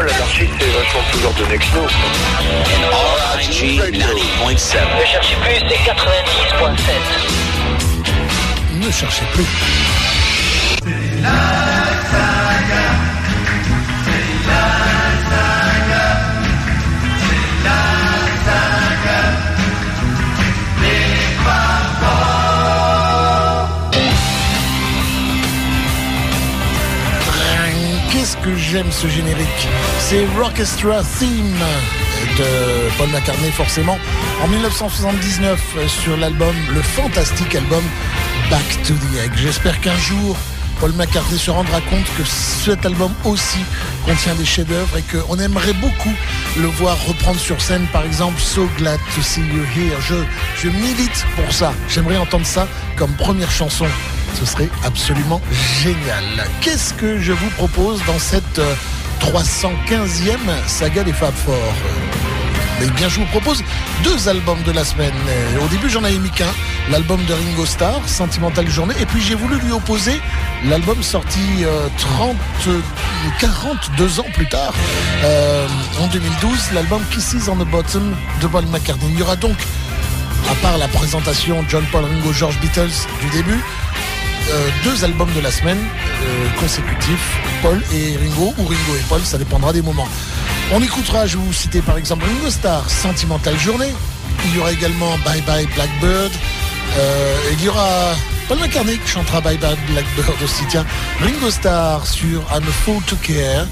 moi, l'anarchie, c'est vachement plus l'ordre de Nexno. RIG 90.7. Ne cherchez plus, c'est 90.7. Ne cherchez plus. J'aime ce générique C'est Rockestra Theme de Paul McCartney forcément en 1979 sur l'album, le fantastique album Back to the Egg. J'espère qu'un jour Paul McCartney se rendra compte que cet album aussi contient des chefs-d'œuvre et qu'on aimerait beaucoup le voir reprendre sur scène, par exemple So Glad to See You Here. Je, je milite pour ça. J'aimerais entendre ça comme première chanson. Ce serait absolument génial. Qu'est-ce que je vous propose dans cette euh, 315e saga des Fab Four? Eh bien, je vous propose deux albums de la semaine. Au début, j'en avais mis qu'un, l'album de Ringo Starr, Sentimental Journée, et puis j'ai voulu lui opposer l'album sorti euh, 30, euh, 42 ans plus tard, euh, en 2012, l'album Kisses on the Bottom de Paul McCartney. Il y aura donc, à part la présentation John Paul Ringo George Beatles du début, euh, deux albums de la semaine euh, consécutifs, Paul et Ringo, ou Ringo et Paul, ça dépendra des moments. On écoutera, je vais vous citer par exemple Ringo Starr, Sentimental Journée. Il y aura également Bye Bye Blackbird. Euh, il y aura Paul McCartney chantera Bye Bye Blackbird aussi. Tiens, Ringo Starr sur I'm a Fool to Care.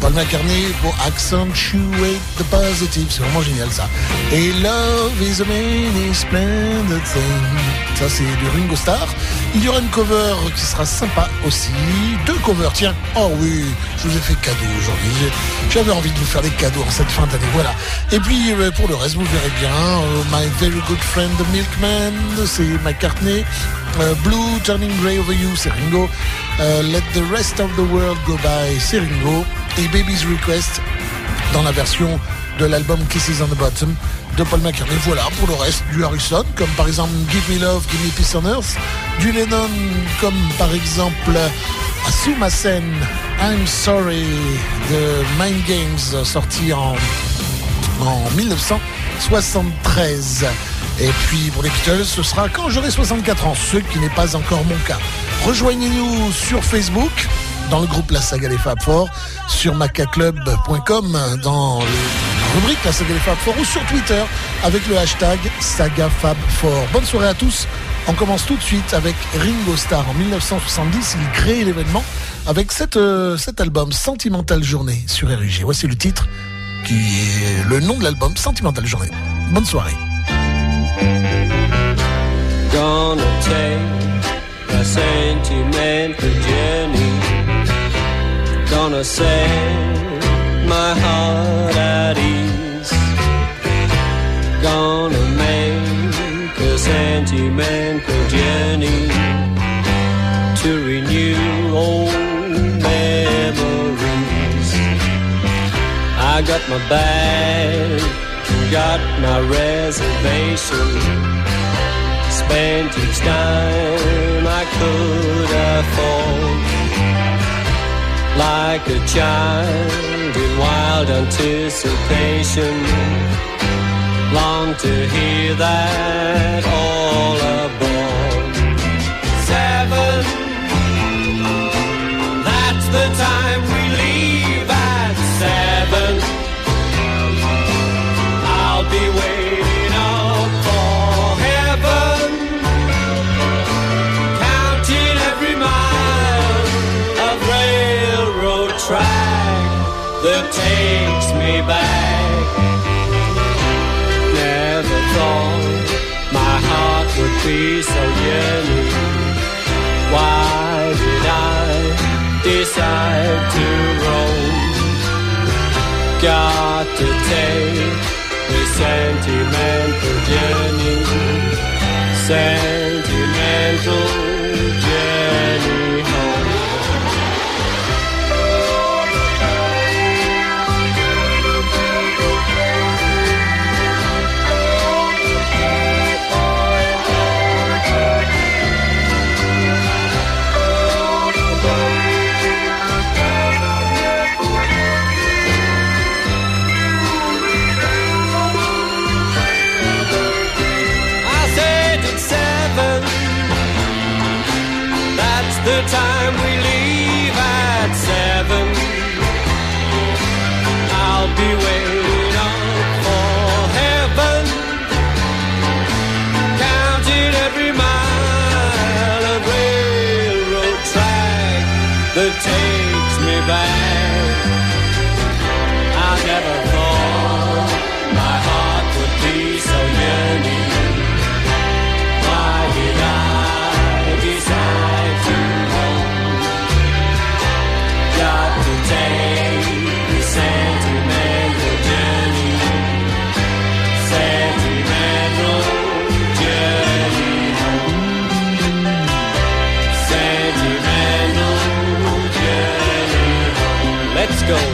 Paul McCartney pour Accentuate the Positive. C'est vraiment génial ça. Et Love is a many splendid thing. Ça c'est du Ringo Starr. Il y aura une cover qui sera sympa aussi. Deux covers, tiens. Oh oui, je vous ai fait cadeau aujourd'hui. J'avais envie de vous faire des cadeaux en cette fin d'année. Voilà. Et puis euh, pour le reste, vous verrez bien. euh, My Very Good Friend The Milkman, c'est McCartney. Euh, Blue Turning Grey Over You, c'est Ringo. Euh, Let the Rest of the World Go By, c'est Ringo. Et Baby's Request dans la version de l'album Kisses on the Bottom de Paul McCartney. Voilà, pour le reste, du Harrison, comme par exemple Give Me Love, Give Me Peace on Earth. Du Lennon, comme par exemple Asuma Sen, I'm Sorry, de Mind Games, sorti en, en 1973. Et puis pour les Beatles, ce sera quand j'aurai 64 ans, ce qui n'est pas encore mon cas. Rejoignez-nous sur Facebook, dans le groupe La Saga des Fab Four, sur macaclub.com, dans la rubrique La Saga des Fab Four, ou sur Twitter avec le hashtag SagaFab4. Bonne soirée à tous. On commence tout de suite avec Ringo Starr. En 1970, il crée l'événement avec euh, cet album Sentimental Journée sur RUG. Voici le titre qui est le nom de l'album Sentimental Journée. Bonne soirée. Gonna take a sentimental journey. Gonna set my heart at ease. Gonna make a sentimental journey to renew old memories. I got my bag, got my reservation spent each time I could afford. Like a child in wild anticipation, long to hear that all aboard. Be so yearning. Why did I decide to roam? Got to take a sentimental journey, sentimental goodbye. Let's go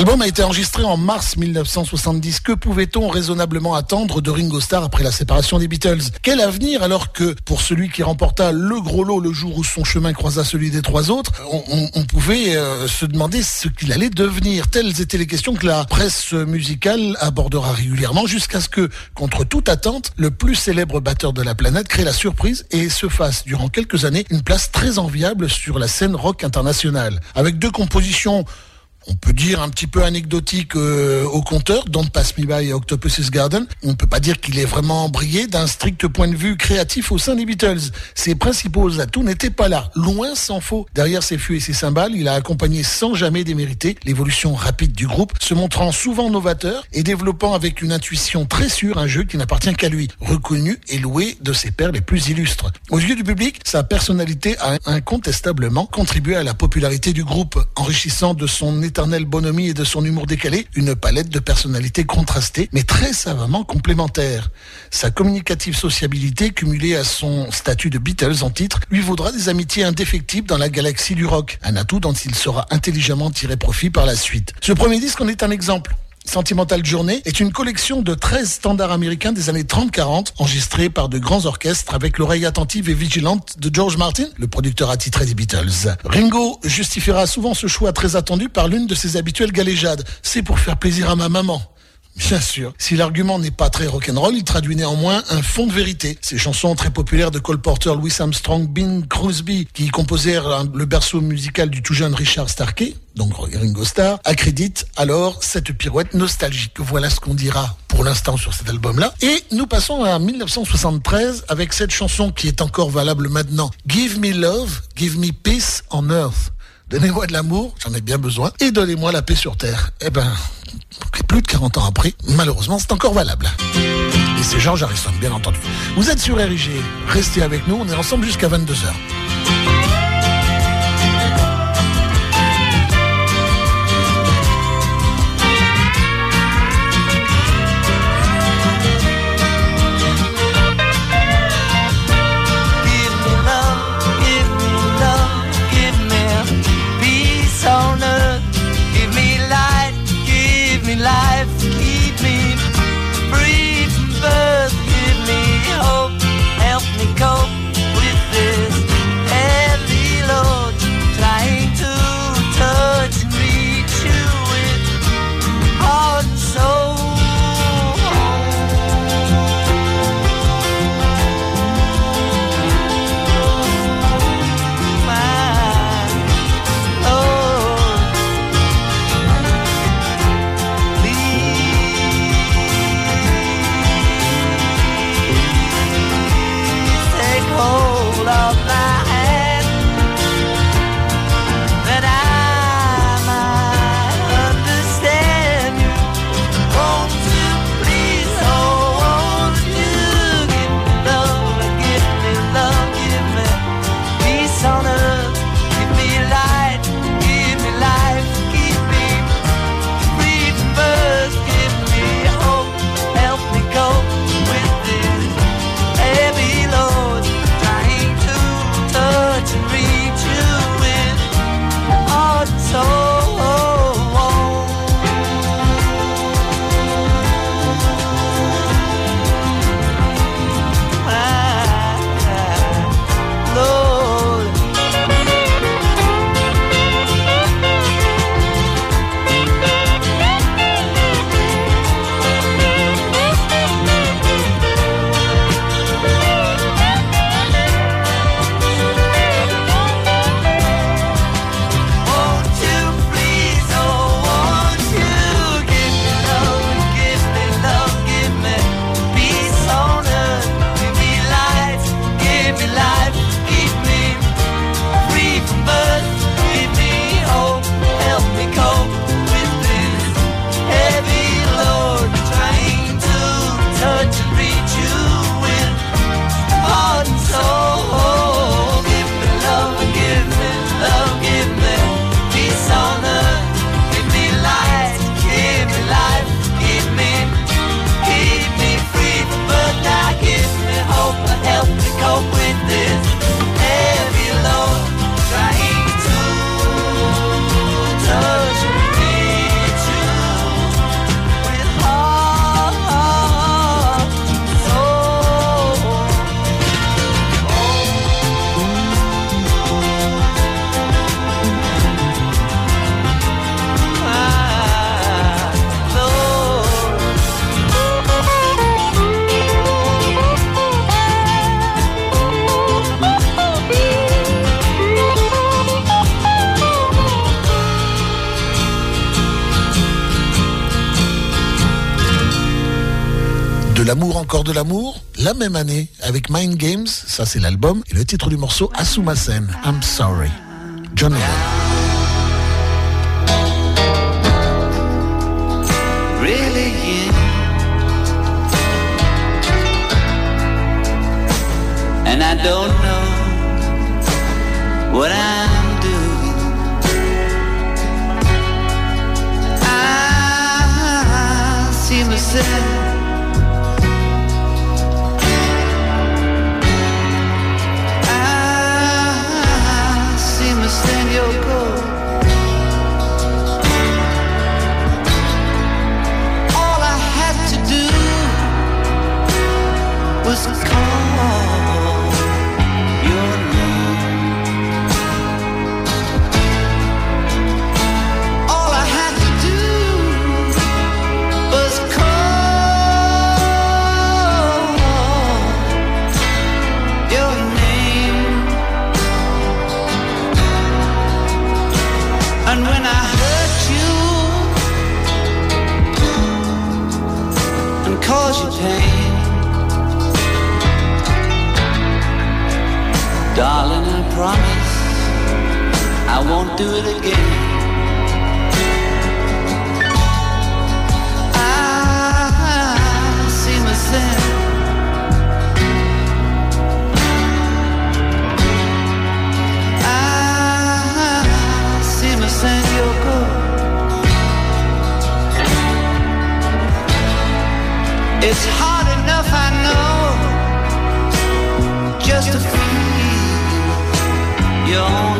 L'album a été enregistré en mars 1970. Que pouvait-on raisonnablement attendre de Ringo Starr après la séparation des Beatles? Quel avenir alors que pour celui qui remporta le gros lot le jour où son chemin croisa celui des trois autres, on, pouvait euh, se demander ce qu'il allait devenir? Telles étaient les questions que la presse musicale abordera régulièrement jusqu'à ce que, contre toute attente, le plus célèbre batteur de la planète crée la surprise et se fasse durant quelques années une place très enviable sur la scène rock internationale. Avec deux compositions on peut dire un petit peu anecdotique euh, au compteur, Don't Pass Me By et Octopus's Garden. On peut pas dire qu'il est vraiment brillé d'un strict point de vue créatif au sein des Beatles. Ses principaux atouts n'étaient pas là, loin s'en faut. Derrière ses fûts et ses cymbales, il a accompagné sans jamais démériter l'évolution rapide du groupe, se montrant souvent novateur et développant avec une intuition très sûre un jeu qui n'appartient qu'à lui, reconnu et loué de ses pairs les plus illustres. Aux yeux du public, sa personnalité a incontestablement contribué à la popularité du groupe, enrichissant de son bonhomie et de son humour décalé une palette de personnalités contrastées mais très savamment complémentaires. Sa communicative sociabilité cumulée à son statut de Beatles en titre lui vaudra des amitiés indéfectibles dans la galaxie du rock, un atout dont il saura intelligemment tirer profit par la suite. Ce premier disque en est un exemple. Sentimental Journey est une collection de 13 standards américains des années 30-40, enregistrés par de grands orchestres avec l'oreille attentive et vigilante de George Martin, le producteur attitré des Beatles. Ringo justifiera souvent ce choix très attendu par l'une de ses habituelles galéjades. C'est pour faire plaisir à ma maman. Bien sûr. Si l'argument n'est pas très rock'n'roll, il traduit néanmoins un fond de vérité. Ces chansons très populaires de Cole Porter, Louis Armstrong, Bing Crosby, qui composèrent un- le berceau musical du tout jeune Richard Starkey, donc Ringo Starr, accréditent alors cette pirouette nostalgique. Voilà ce qu'on dira pour l'instant sur cet album-là. Et nous passons à 1973 avec cette chanson qui est encore valable maintenant. Give me love, give me peace on earth. Donnez-moi de l'amour, j'en ai bien besoin, et donnez-moi la paix sur Terre. Eh ben, plus de 40 ans après, malheureusement, c'est encore valable. Et c'est George Harrison, bien entendu. Vous êtes sur RIG, restez avec nous, on est ensemble jusqu'à 22h. L'amour. La même année, avec Mind Games, ça c'est l'album, et le titre du morceau, Asumasen, I'm Sorry. John I'm doing. Darling, I promise I won't do it again. Your own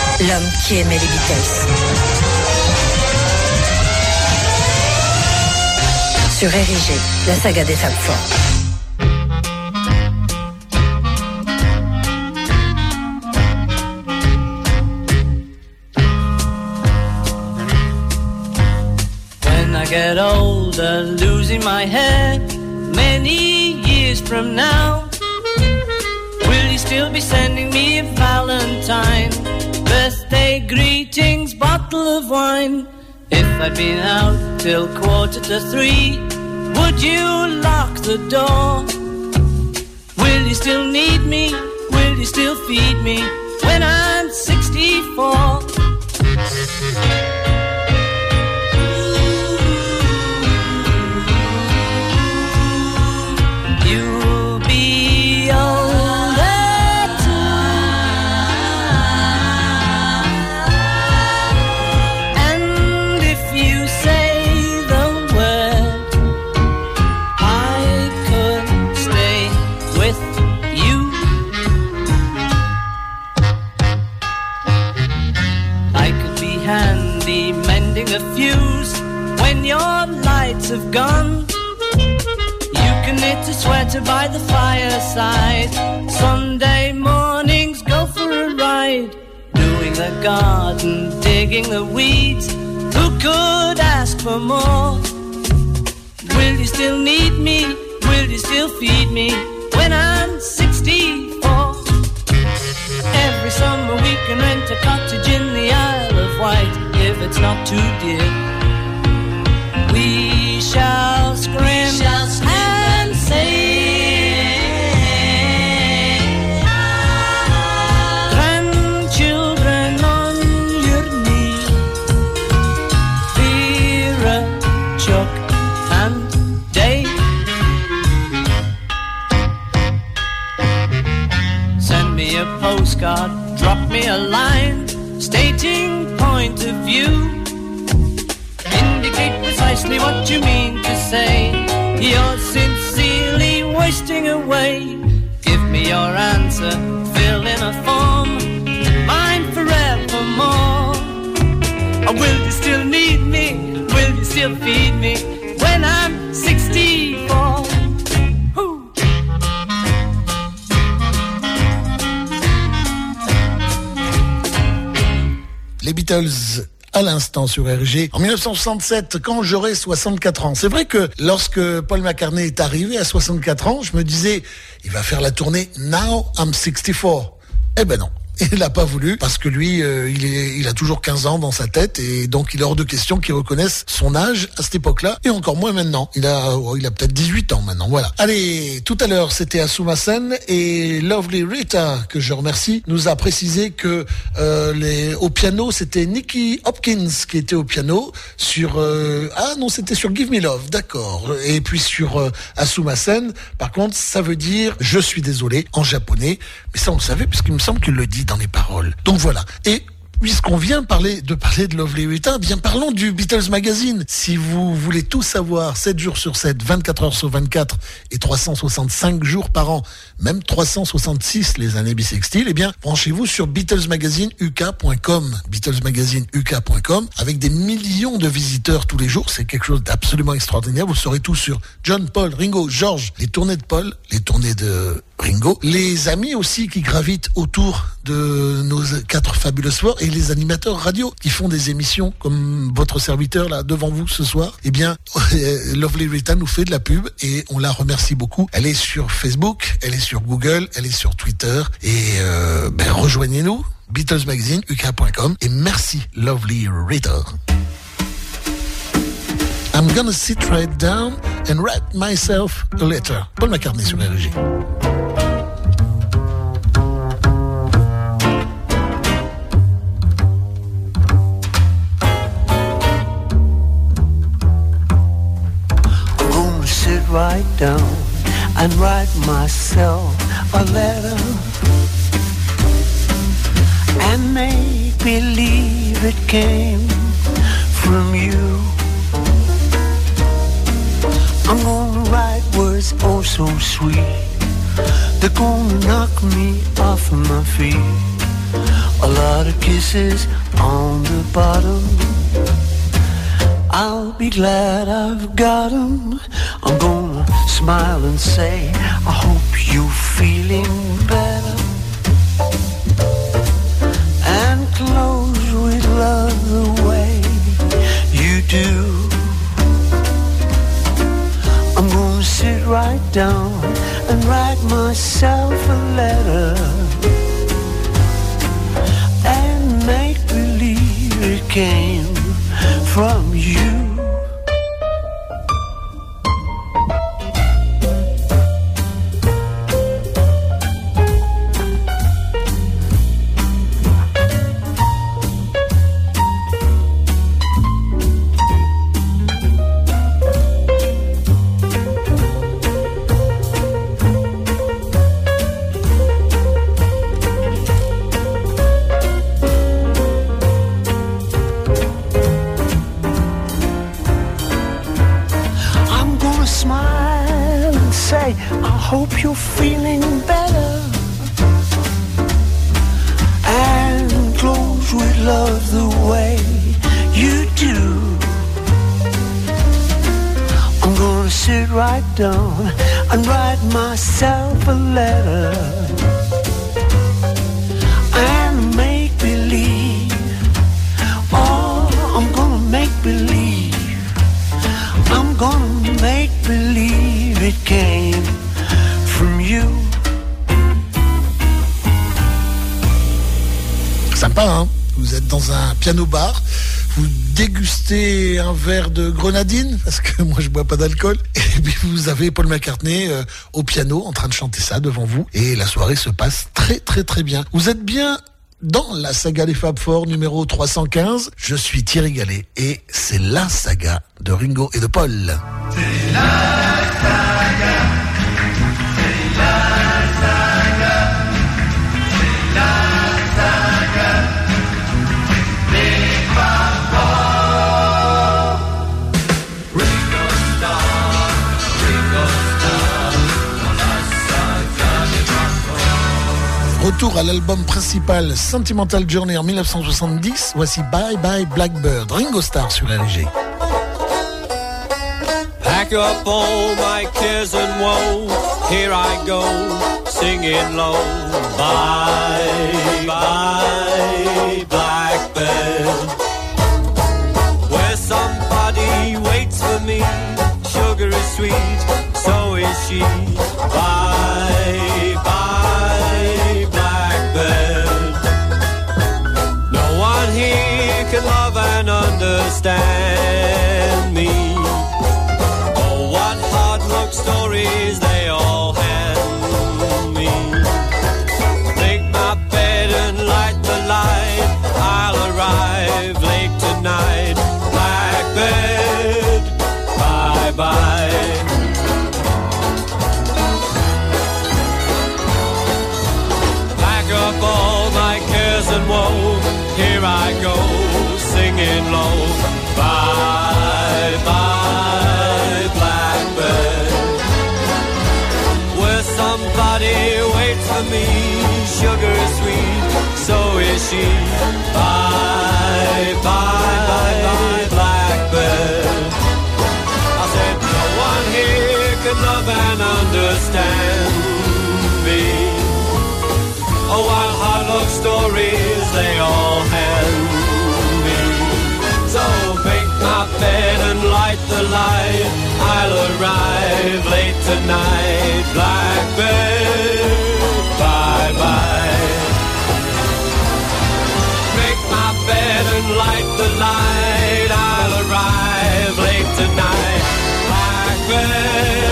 L'homme qui aimait les Beatles. Sur Érigé, la saga des. When I get older, losing my hair, many years from now, will you still be sending me a Valentine? Birthday greetings, bottle of wine. If I'd been out till quarter to three, would you lock the door? Will you still need me? Will you still feed me when I'm 64? Fuse when your lights have gone. You can knit a sweater by the fireside. Sunday mornings go for a ride. Doing the garden, digging the weeds. Who could ask for more? Will you still need me? Will you still feed me when I'm 64? Every summer we can rent a cottage in the Isle of Wight if it's not too dear. We shall scream and say, grandchildren on your knee, Vera, Chuck, and Dave. Send me a postcard, drop me a line, stating point of view. Indicate precisely what you mean to say. You're sincerely wasting away. Give me your answer, fill in a form, mine forevermore. Or will you still need me? Will you still feed me when I'm 64? À l'instant sur RG. En 1967, quand j'aurai 64 ans. C'est vrai que lorsque Paul McCartney est arrivé à 64 ans, je me disais, il va faire la tournée Now I'm 64. Eh ben non. Il n'a pas voulu parce que lui, euh, il, a toujours 15 ans dans sa tête et donc il est hors de question qu'il reconnaisse son âge à cette époque-là et encore moins maintenant. Il a, oh, il a peut-être 18 ans maintenant. Voilà. Allez, tout à l'heure c'était Asuma Sen et Lovely Rita que je remercie nous a précisé que euh, au piano c'était Nicky Hopkins qui était au piano sur euh, ah non c'était sur Give Me Love d'accord et puis sur euh, Asuma Sen par contre ça veut dire je suis désolé en japonais mais ça on le savait puisqu'il me semble qu'il le dit dans les paroles. Donc voilà. Et puisqu'on vient parler de parler de Lovely Rita, bien parlons du Beatles Magazine. Si vous voulez tout savoir, 7 jours sur 7, 24 heures sur 24 et 365 jours par an, même 366 les années bissextiles, eh bien, branchez-vous sur BeatlesMagazineUK.com, BeatlesMagazineUK.com, avec des millions de visiteurs tous les jours. C'est quelque chose d'absolument extraordinaire. Vous saurez tout sur John, Paul, Ringo, George, les tournées de Paul, les tournées de Ringo, les amis aussi qui gravitent autour de nos quatre fabuleux sports les animateurs radio qui font des émissions comme votre serviteur là devant vous ce soir. Eh bien, Lovely Rita nous fait de la pub et on la remercie beaucoup. Elle est sur Facebook, elle est sur Google, elle est sur Twitter et euh, ben, rejoignez-nous. Beatles Magazine, uk.com et merci Lovely Rita. I'm gonna sit right down and write myself a letter. Paul McCartney sur la. write down and write myself a letter and make believe it came from you. I'm gonna write words oh so sweet. They're gonna knock me off my feet. A lot of kisses on the bottom. I'll be glad I've got 'em. I'm gonna smile and say, I hope you're feeling better. And close with love the way you do. I'm gonna sit right down and write myself a letter. And make believe it came from you. Verre de grenadine, parce que moi je bois pas d'alcool, et puis vous avez Paul McCartney euh, au piano en train de chanter ça devant vous, et la soirée se passe très très très bien. Vous êtes bien dans la saga des Fab Four numéro 315. Je suis Thierry Gallet, et c'est la saga de Ringo et de Paul. Retour à l'album principal Sentimental Journey en 1970. Voici Bye Bye Blackbird, Ringo Starr sur LG. Pack up all my cares and woe. Here I go, singing low. Bye, bye, blackbird. Where somebody waits for me. Sugar is sweet, so is she. Bye, she. Bye bye, bye bye, blackbird. I said no one here can love and understand me. Oh, while hard luck stories they all hand me. So make my bed and light the light. I'll arrive late tonight, Blackbird. And light the light. I'll arrive late tonight, Blackbird.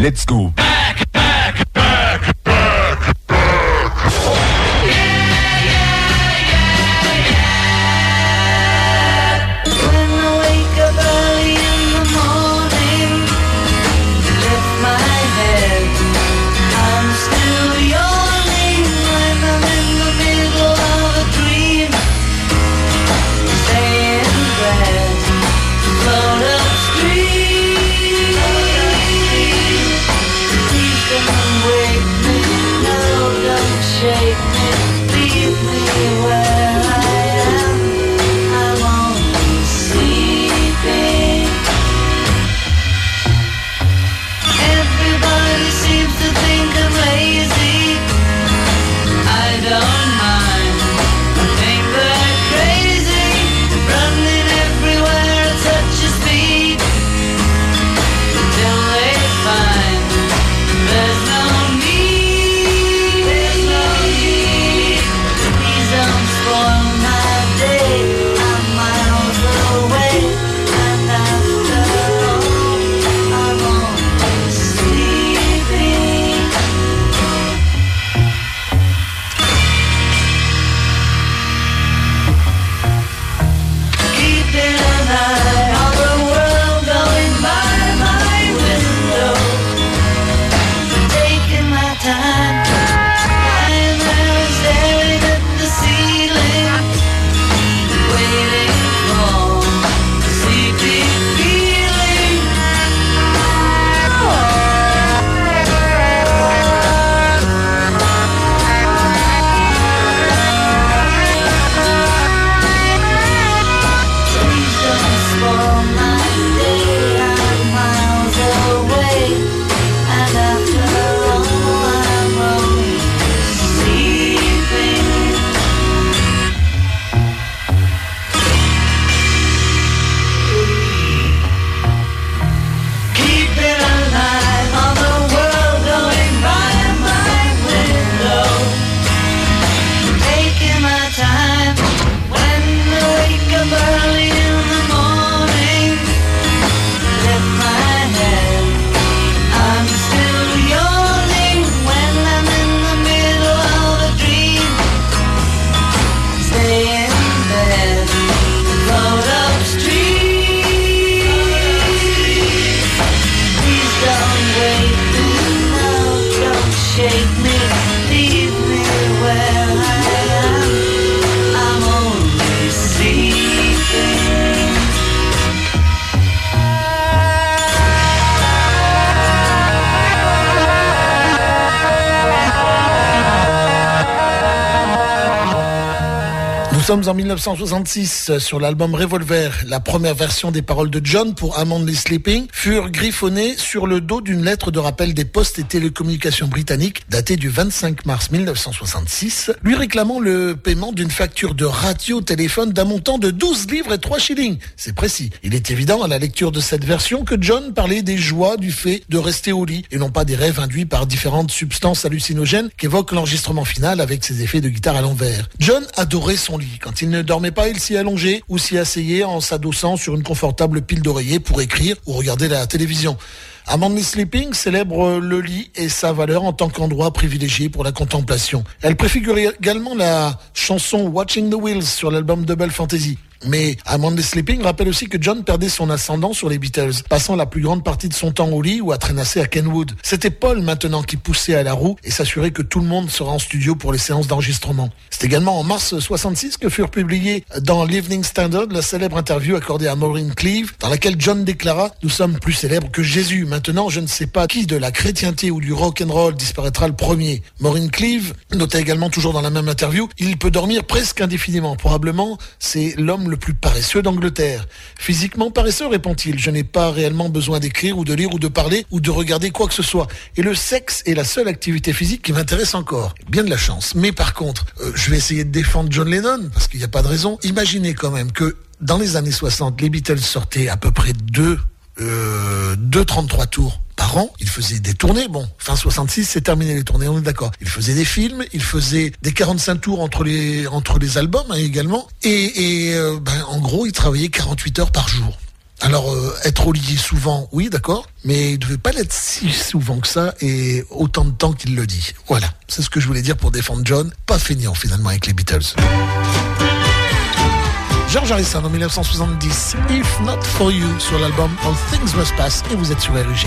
Let's go. Sommes en 1966 sur l'album Revolver. La première version des paroles de John pour Amandly Sleeping furent griffonnées sur le dos d'une lettre de rappel des postes et télécommunications britanniques datée du 25 mars 1966, lui réclamant le paiement d'une facture de radio-téléphone d'un montant de 12 livres et 3 shillings. C'est précis. Il est évident à la lecture de cette version que John parlait des joies du fait de rester au lit et non pas des rêves induits par différentes substances hallucinogènes qu'évoque l'enregistrement final avec ses effets de guitare à l'envers. John adorait son lit. Quand il ne dormait pas, il s'y allongeait ou s'y asseyait en s'adossant sur une confortable pile d'oreiller pour écrire ou regarder la télévision. Amanda Sleeping célèbre le lit et sa valeur en tant qu'endroit privilégié pour la contemplation. Elle préfigure également la chanson Watching the Wheels sur l'album Double Fantasy. Mais Amanda Sleeping rappelle aussi que John perdait son ascendant sur les Beatles, passant la plus grande partie de son temps au lit ou à traînasser à Kenwood. C'était Paul maintenant qui poussait à la roue et s'assurait que tout le monde sera en studio pour les séances d'enregistrement. C'est également en mars 66 que furent publiés dans l'Evening Standard la célèbre interview accordée à Maureen Cleave, dans laquelle John déclara « Nous sommes plus célèbres que Jésus. Maintenant, je ne sais pas qui de la chrétienté ou du rock and roll disparaîtra le premier. » Maureen Cleave notait également toujours dans la même interview « Il peut dormir presque indéfiniment. Probablement, c'est l'homme le plus paresseux d'Angleterre. Physiquement paresseux, répond-il. Je n'ai pas réellement besoin d'écrire ou de lire ou de parler ou de regarder quoi que ce soit. Et le sexe est la seule activité physique qui m'intéresse encore. Bien de la chance. Mais par contre, euh, je vais essayer de défendre John Lennon parce qu'il n'y a pas de raison. Imaginez quand même que dans les années 60, les Beatles sortaient à peu près deux, euh, deux 33 tours par an. Il faisait des tournées. Bon, fin 66, c'est terminé les tournées, on est d'accord. Il faisait des films, il faisait des 45 tours entre les, entre les albums hein, également. Et, euh, ben, en gros, il travaillait 48 heures par jour. Alors, euh, être lit souvent, oui, d'accord, mais il ne devait pas l'être si souvent que ça et autant de temps qu'il le dit. Voilà, c'est ce que je voulais dire pour défendre John. Pas feignant finalement avec les Beatles. George Harrison en 1970, If Not For You sur l'album All Things Must Pass et vous êtes sur RUG.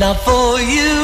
Not for you.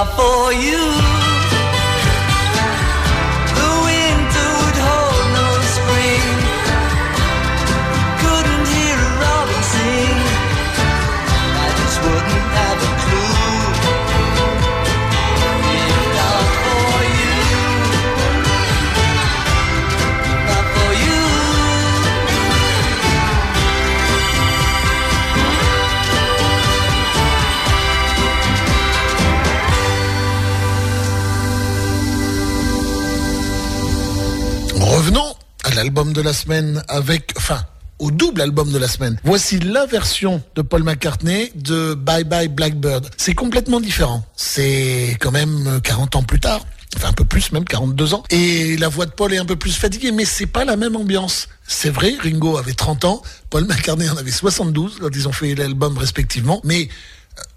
I fall de la semaine avec, enfin, au double album de la semaine. Voici la version de Paul McCartney de Bye Bye Blackbird. C'est complètement différent. C'est quand même 40 ans plus tard. Enfin, un peu plus, même 42 ans. Et la voix de Paul est un peu plus fatiguée, mais c'est pas la même ambiance. C'est vrai, Ringo avait 30 ans, Paul McCartney en avait 72 quand ils ont fait l'album respectivement. Mais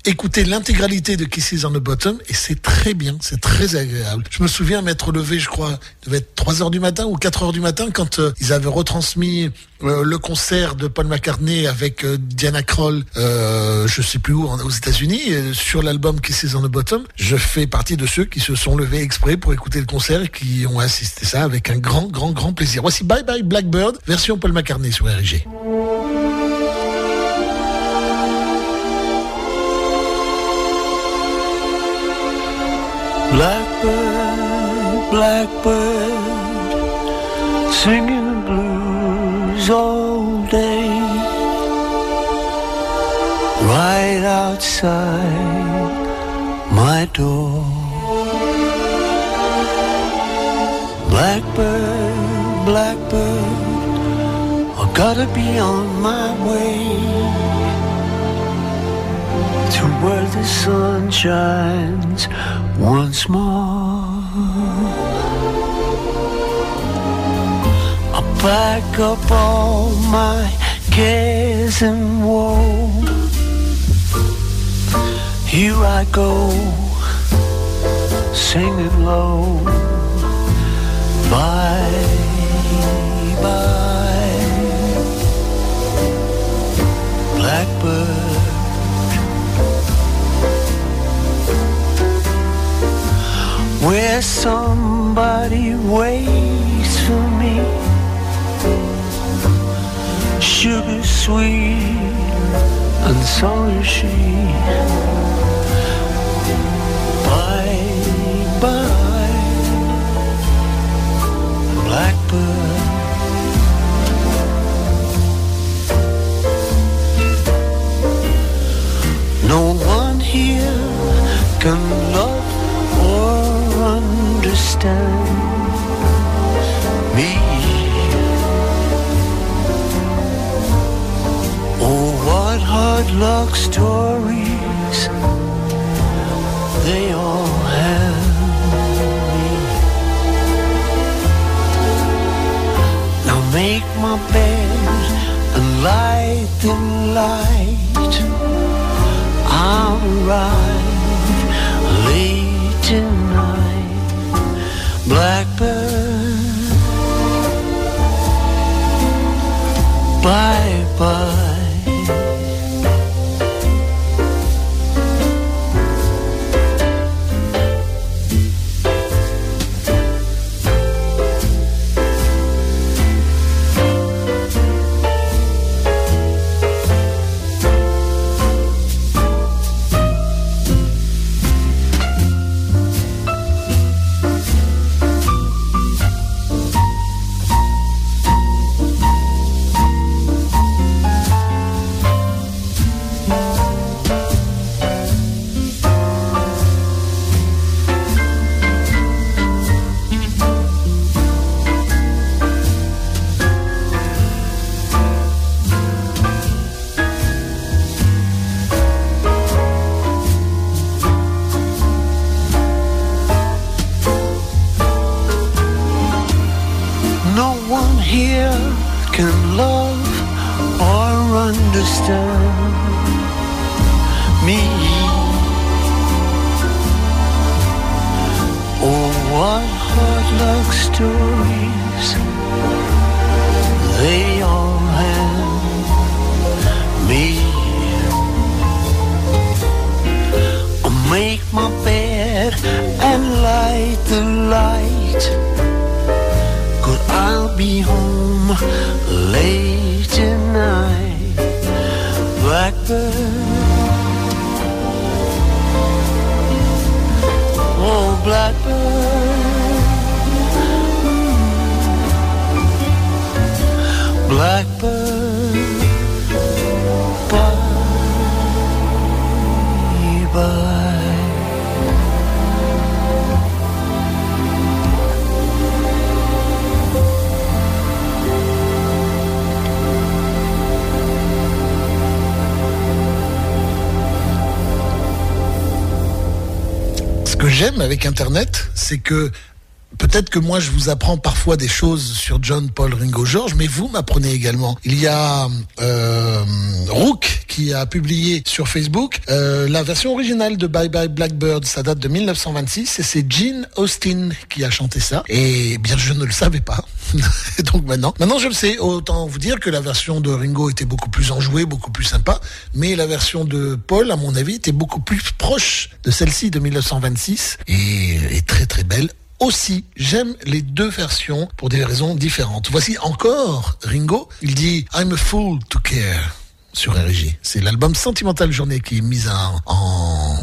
écouter l'intégralité de Kisses on the Bottom et c'est très bien, c'est très agréable. Je me souviens m'être levé, je crois, il devait être 3 heures du matin ou 4 heures du matin quand euh, ils avaient retransmis euh, le concert de Paul McCartney avec euh, Diana Kroll, je sais plus où, aux États-Unis, sur l'album Kisses on the Bottom. Je fais partie de ceux qui se sont levés exprès pour écouter le concert et qui ont assisté ça avec un grand, grand, grand plaisir. Voici Bye Bye Blackbird, version Paul McCartney sur RG. Blackbird, blackbird, singing blues all day. Right outside my door. Blackbird, blackbird, I gotta be on my way to where the sun shines once more. I pack up all my cares and woe. Here I go, singing low. Bye, bye, blackbird. Where somebody waits for me. Sugar sweet, and so is she. Bye, bye, blackbird. No one here can understand me. Oh, what hard luck stories they all have me. Now make my bed and light the light. I'll arrive late tonight, Blackbird. Bye bye. Internet, c'est que Peut-être que moi je vous apprends parfois des choses sur John, Paul, Ringo, George, mais vous m'apprenez également. Il y a euh, Rook qui a publié sur Facebook euh, la version originale de Bye Bye Blackbird. Ça date de 1926 et c'est Gene Austin qui a chanté ça. Et bien je ne le savais pas. Donc maintenant, maintenant je sais. Autant vous dire que la version de Ringo était beaucoup plus enjouée, beaucoup plus sympa, mais la version de Paul, à mon avis, était beaucoup plus proche de celle-ci de 1926 et est très très belle aussi. J'aime les deux versions pour des raisons différentes. Voici encore Ringo. Il dit I'm a fool to care sur RG. C'est l'album Sentimental Journée qui est mis en, en,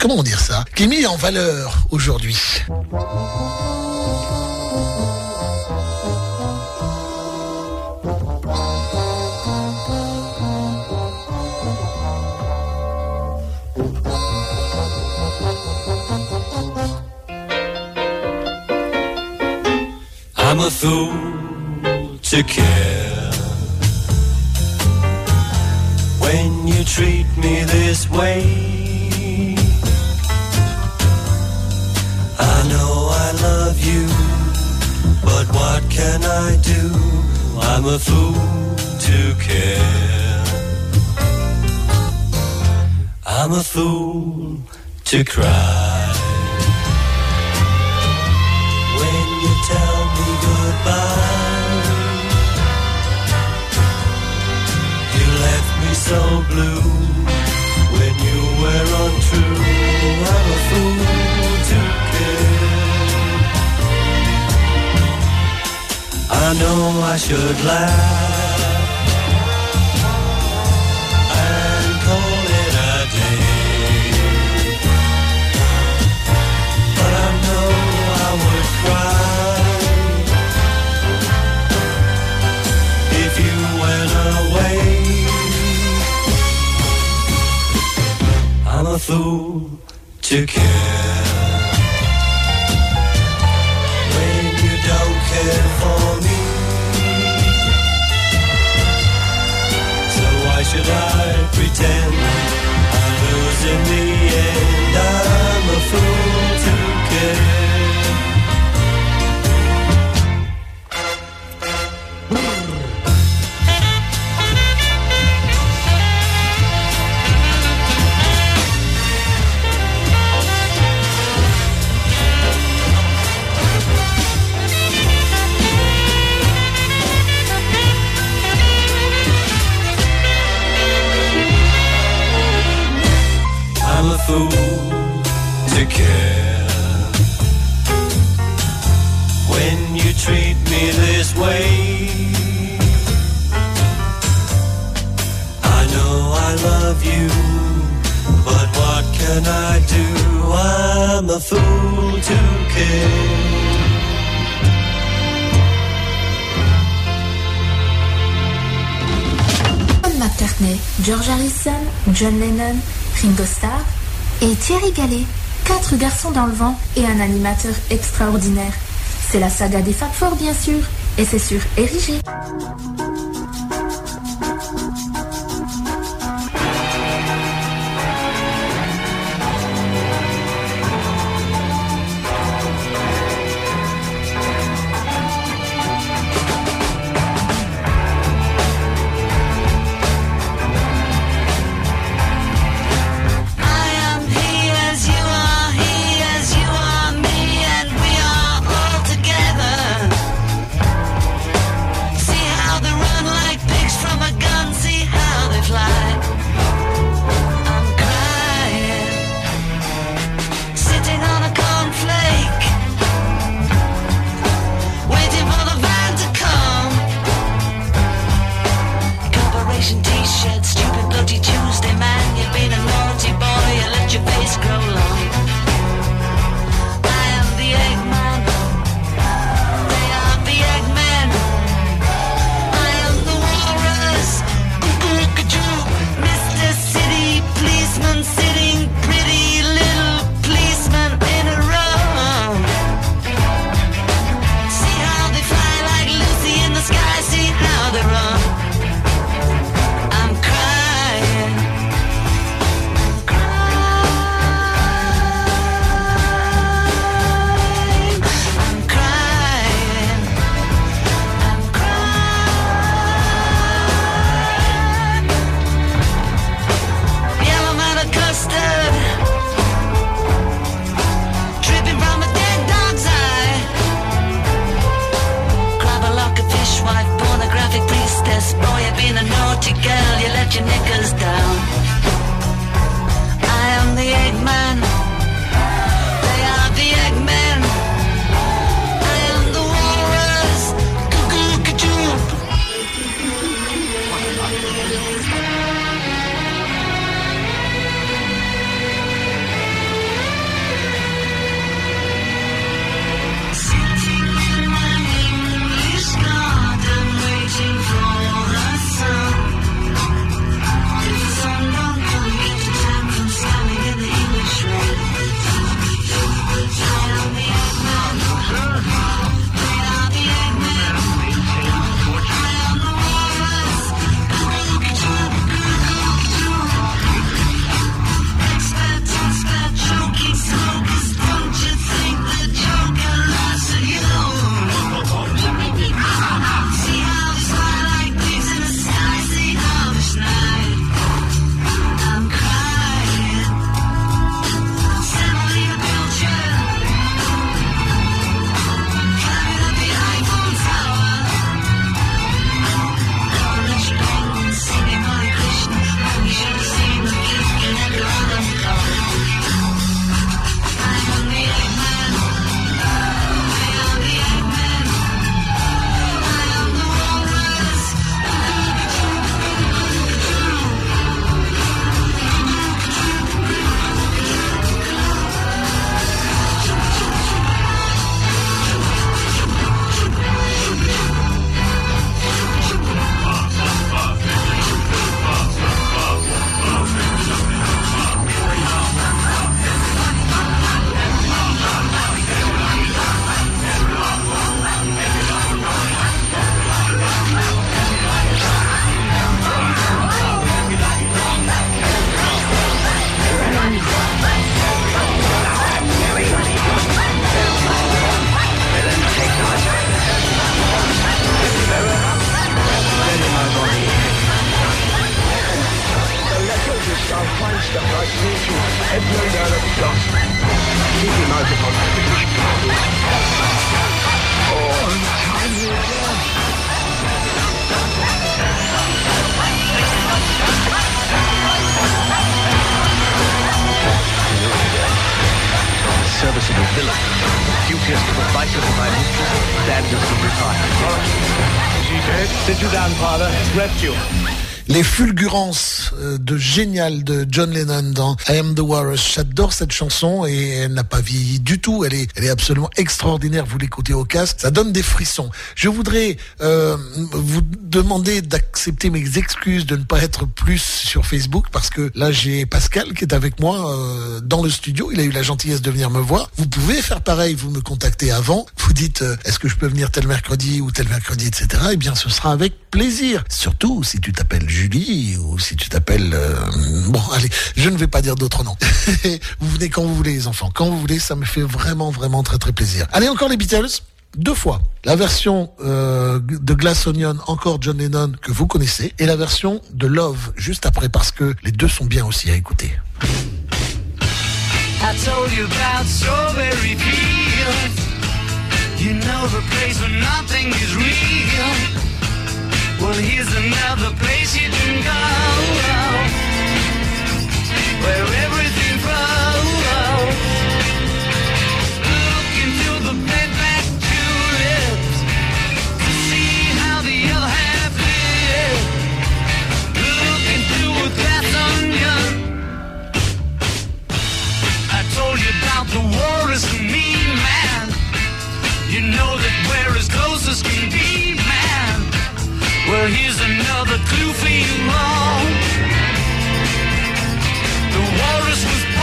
comment dire ça, qui est mis en valeur aujourd'hui. I'm a fool to care when you treat me this way. I know I love you, but what can I do? I'm a fool to care. I'm a fool to cry so blue when you were untrue. I'm a fool to care. I know I should laugh fool to care when you don't care for me. So why should I pretend I lose in the end? I'm a fool to care. George Harrison, John Lennon, Ringo Starr et Thierry Gallet. Quatre garçons dans le vent et un animateur extraordinaire. C'est la saga des Fab Four, bien sûr, et c'est sur Érigé. Euh, de génial de John Lennon dans I Am the Walrus. J'adore cette chanson et elle n'a pas vieilli du tout. Elle est, elle est absolument extraordinaire. Vous l'écoutez au casque, ça donne des frissons. Je voudrais euh, vous demander d'accepter mes excuses de ne pas être plus sur Facebook parce que là j'ai Pascal qui est avec moi euh, dans le studio. Il a eu la gentillesse de venir me voir. Vous pouvez faire pareil. Vous me contactez avant. Vous dites euh, est-ce que je peux venir tel mercredi ou tel mercredi, etc. Eh bien, ce sera avec plaisir. Surtout si tu t'appelles Julie ou si tu t'appelles... euh, bon, allez, je ne vais pas dire d'autres noms. vous venez quand vous voulez, les enfants. Quand vous voulez, ça me fait vraiment, vraiment très, très plaisir. Allez, encore les Beatles deux fois. La version euh, de Glass Onion, encore John Lennon, que vous connaissez, et la version de Love, juste après, parce que les deux sont bien aussi à écouter. You know that we're as close as can be, man. Well, here's another clue for you all. The walrus was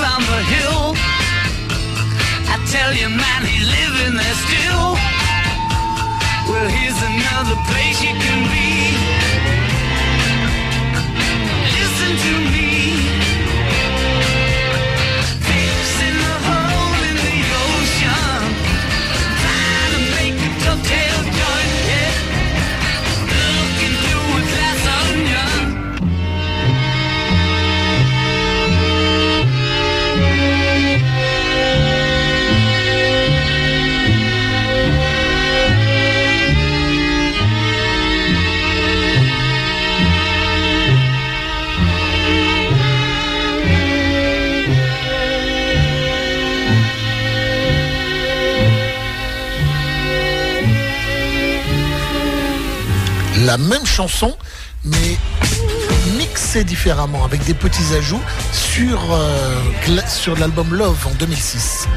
fool on the hill. I tell you, man, he's living there still. Well, here's another place you can be. La même chanson, mais mixée différemment, avec des petits ajouts sur, euh, sur l'album Love en 2006.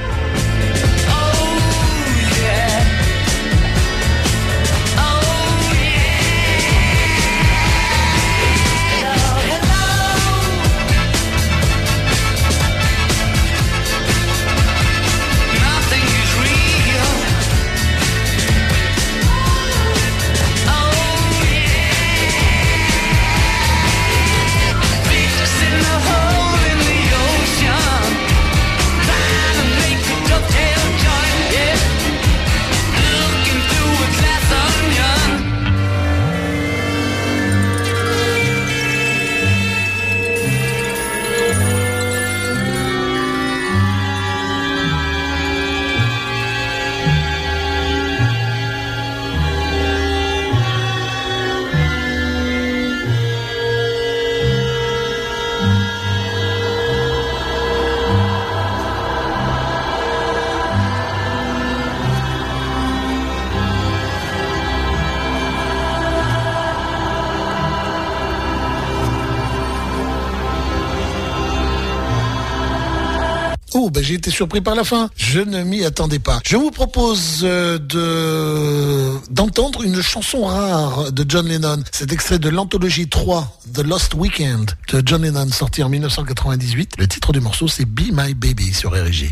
Bravo, ben, j'ai été surpris par la fin. Je ne m'y attendais pas. Je vous propose euh, de d'entendre une chanson rare de John Lennon. C'est extrait de l'anthologie 3, The Lost Weekend, de John Lennon, sorti en 1998. Le titre du morceau, c'est Be My Baby sur RG.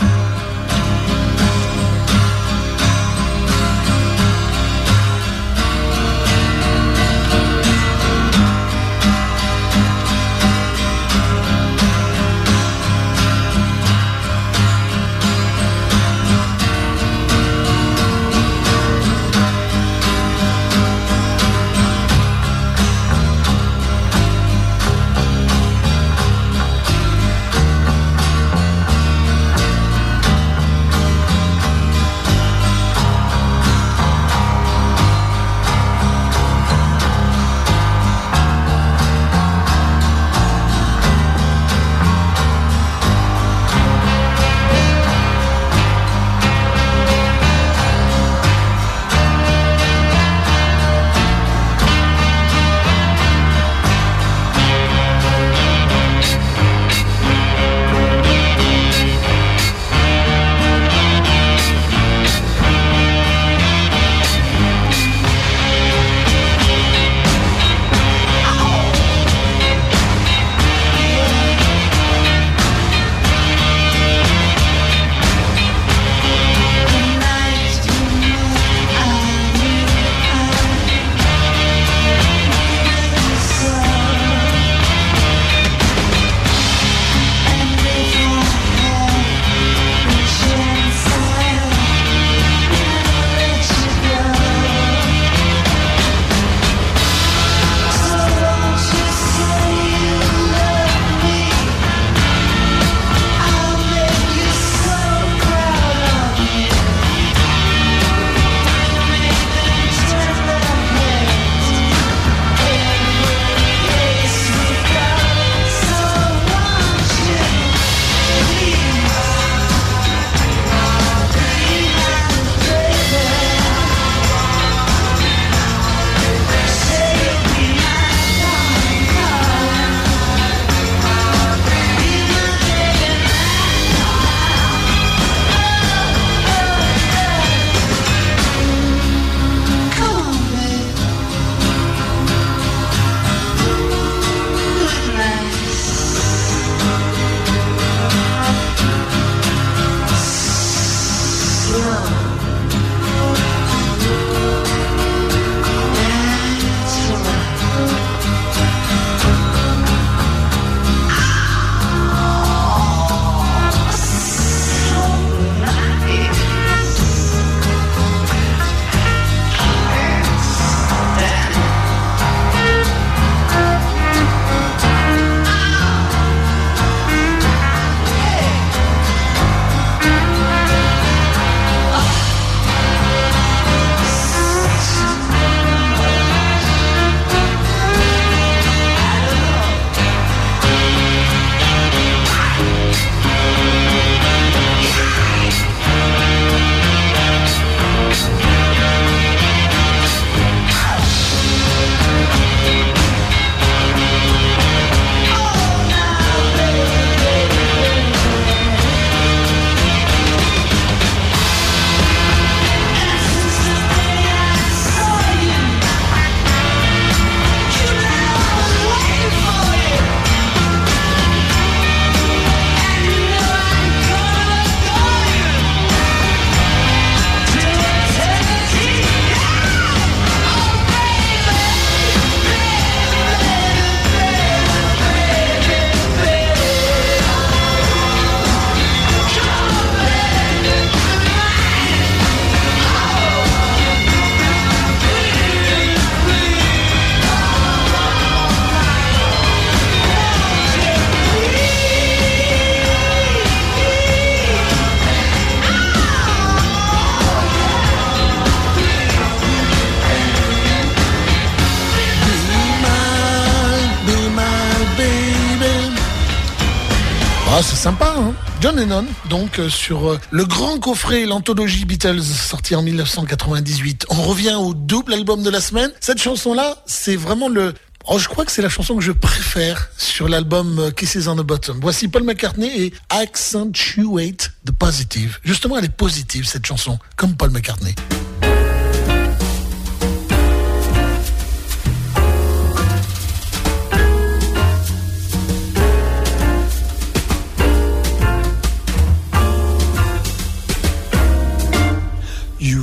Donc euh, sur euh, le grand coffret, l'anthologie Beatles, sorti en 1998. On revient au double album de la semaine. Cette chanson-là, c'est vraiment le Oh, je crois que c'est la chanson que je préfère sur l'album euh, Kisses on the Bottom. Voici Paul McCartney et Accentuate the Positive. Justement, elle est positive cette chanson, comme Paul McCartney.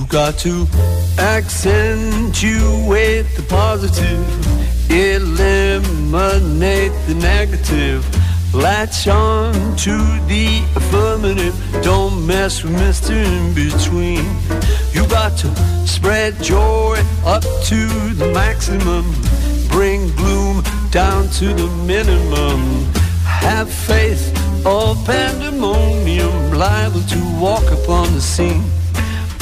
You got to accentuate the positive, eliminate the negative, latch on to the affirmative. Don't mess with Mr. In Between. You got to spread joy up to the maximum, bring gloom down to the minimum. Have faith or pandemonium, liable to walk upon the scene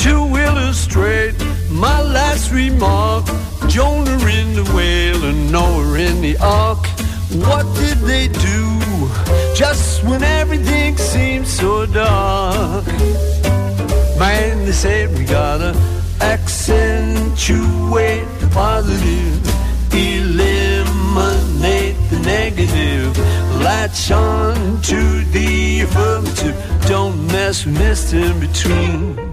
to illustrate my last remark. Jonah in the whale and Noah in the ark. What did they do just when everything seemed so dark? Man, they said we gotta accentuate the positive, eliminate the negative, latch on to the affirmative. Don't mess with Mr. In Between.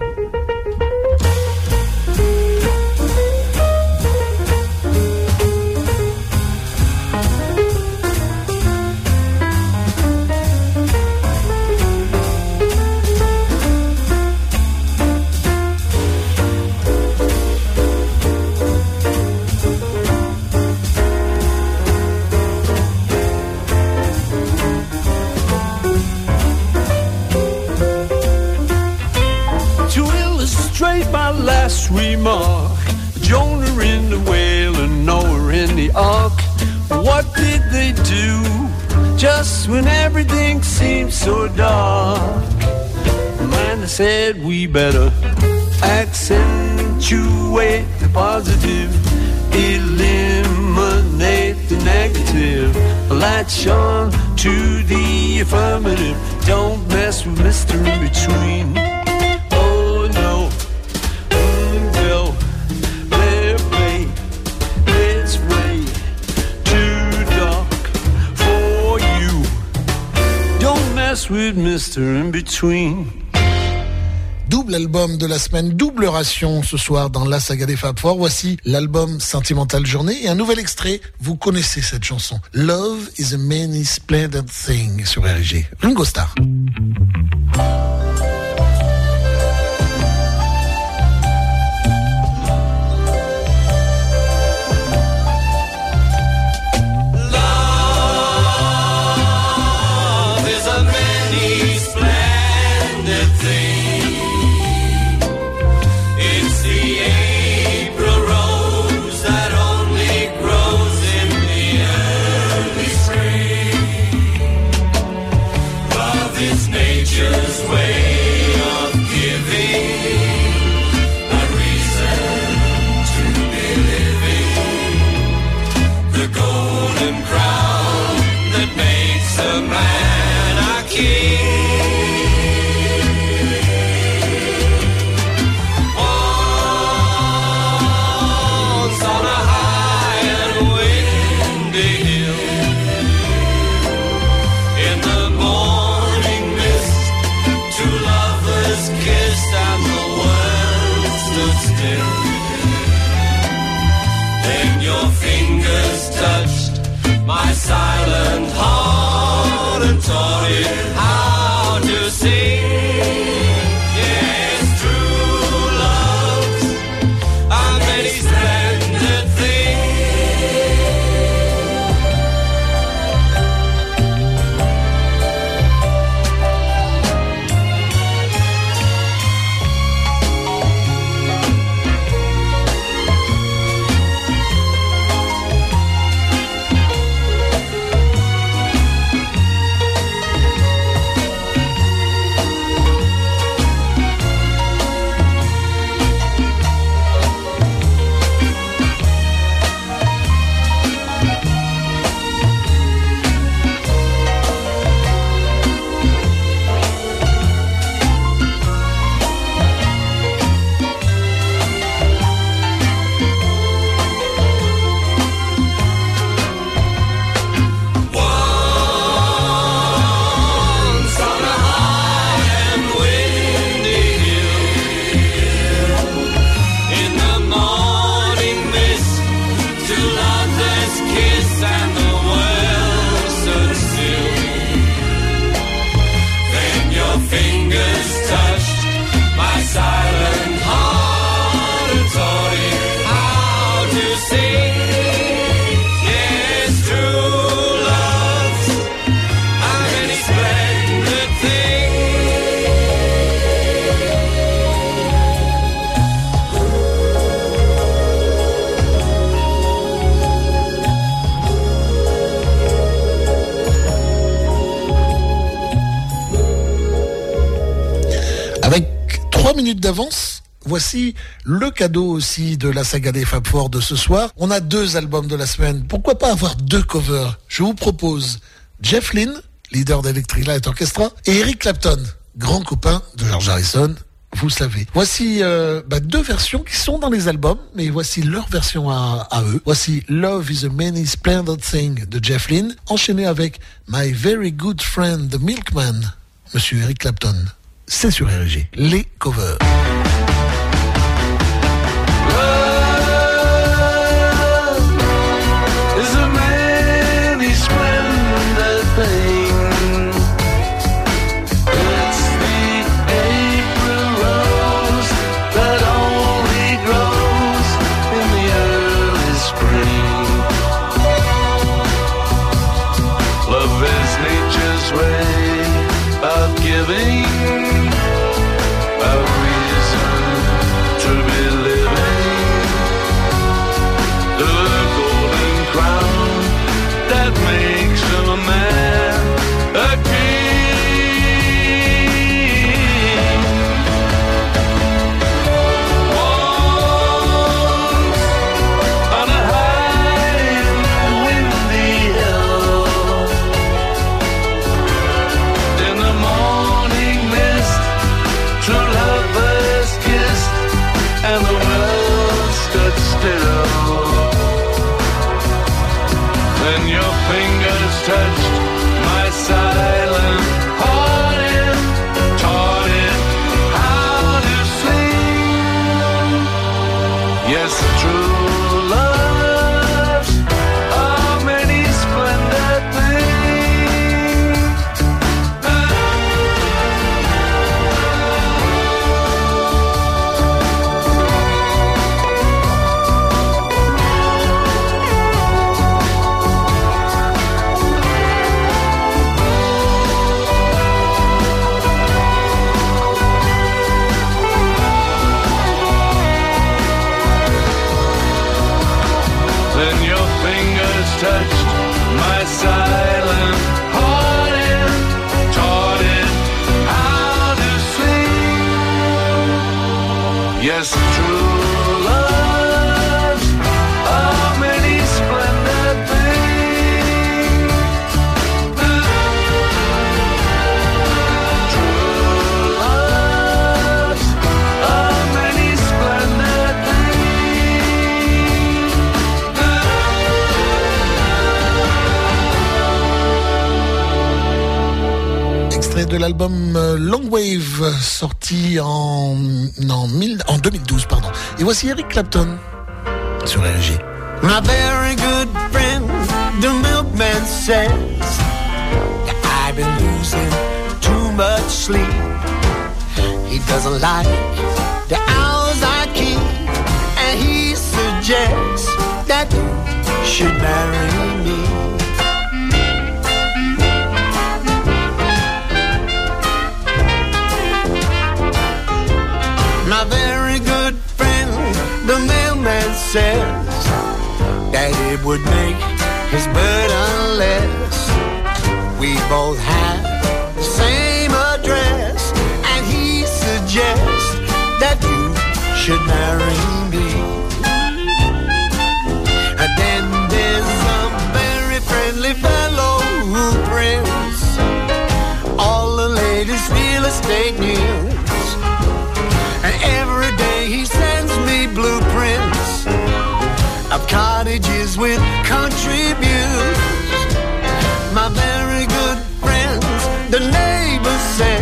Last remark, Jonah in the whale and Noah in the ark. What did they do just when everything seemed so dark? Man, they said we better accentuate the positive, eliminate the negative, latch on to the affirmative. Don't mess with Mr. In Between. Double album de la semaine, double ration ce soir dans la saga des Fab Four. Voici l'album Sentimental Journée et un nouvel extrait. Vous connaissez cette chanson. Love is a many splendid thing sur RG. Ringo Starr. Avec trois minutes d'avance, voici le cadeau aussi de la saga des Fab Four de ce soir. On a deux albums de la semaine. Pourquoi pas avoir deux covers? Je vous propose Jeff Lynne, leader d'Electric Light Orchestra, et Eric Clapton, grand copain de George Harrison. Vous savez. Voici euh, bah, deux versions qui sont dans les albums, mais voici leur version à, à eux. Voici Love is a Many Splendid Thing de Jeff Lynne, enchaîné avec My Very Good Friend the Milkman, Monsieur Eric Clapton. C'est sur RG. Les covers. De l'album euh, Long Wave, sorti en, en, mille- en 2012. Pardon. Et voici Eric Clapton sur RG. My very good friend, the milkman says I've been losing too much sleep. He doesn't like the hours I keep, and he suggests that you should marry says that it would make his burden less. We both have with country views. My very good friends, the neighbors say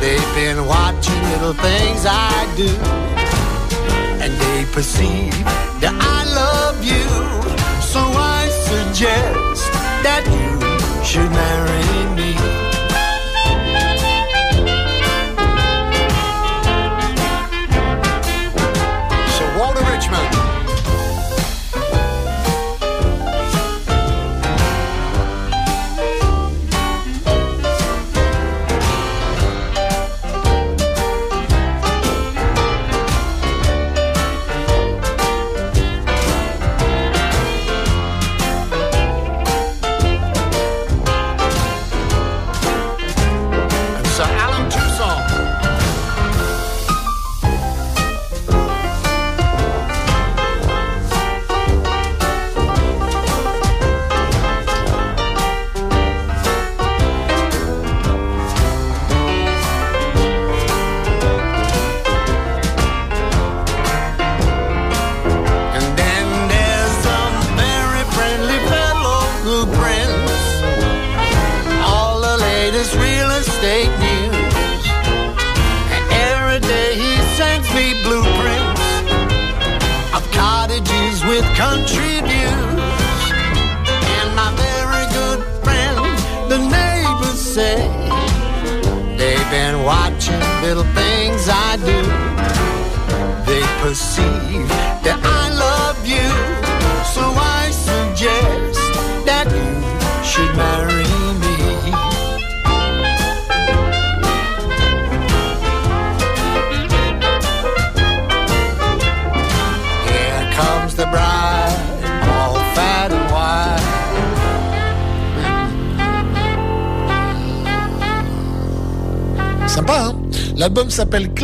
they've been watching little things I do, and they perceive that I love you. So I suggest that you should marry me.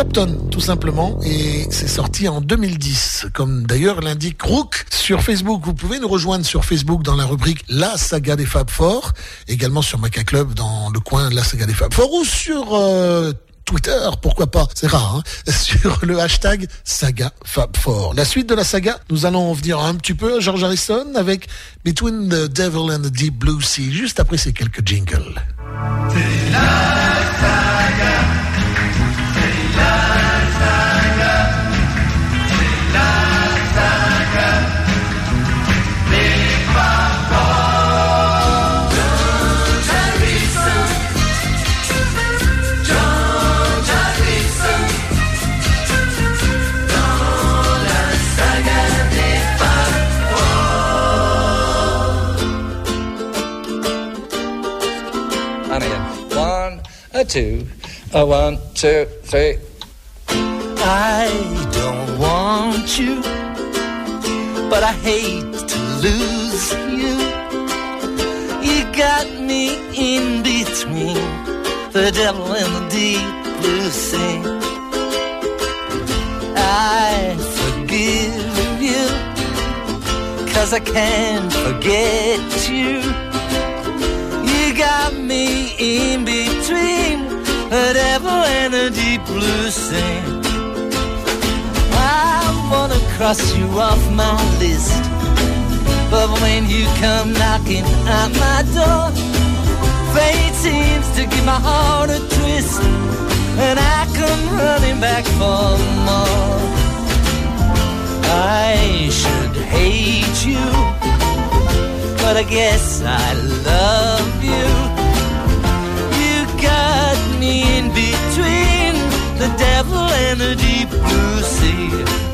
Clapton, tout simplement, et c'est sorti en 2010, comme d'ailleurs l'indique Rook sur Facebook. Vous pouvez nous rejoindre sur Facebook dans la rubrique La Saga des Fab Four, également sur Maca Club dans le coin La Saga des Fab Four, ou sur euh, Twitter, pourquoi pas, c'est rare, hein, sur le hashtag Saga Fab Four. La suite de la saga, nous allons en venir un petit peu George Harrison avec Between the Devil and the Deep Blue Sea, juste après ces quelques jingles. A two, a one, two, three. I don't want you, but I hate to lose you. You got me in between the devil and the deep blue sea. I forgive you, cause I can't forget you. Got me in between the devil and the deep blue sea. I wanna cross you off my list. But when you come knocking at my door, fate seems to give my heart a twist. And I come running back for more. I should hate you, but I guess I love you. You got me in between the devil and the deep blue sea.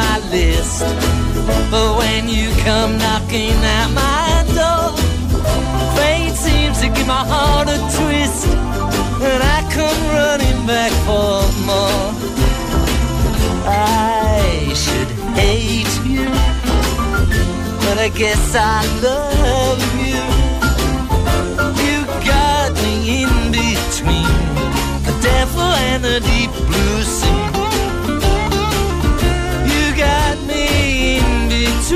My list. But when you come knocking at my door, fate seems to give my heart a twist. And I come running back for more. I should hate you, but I guess I love you. You got me in between the devil and the deep blue sea. Le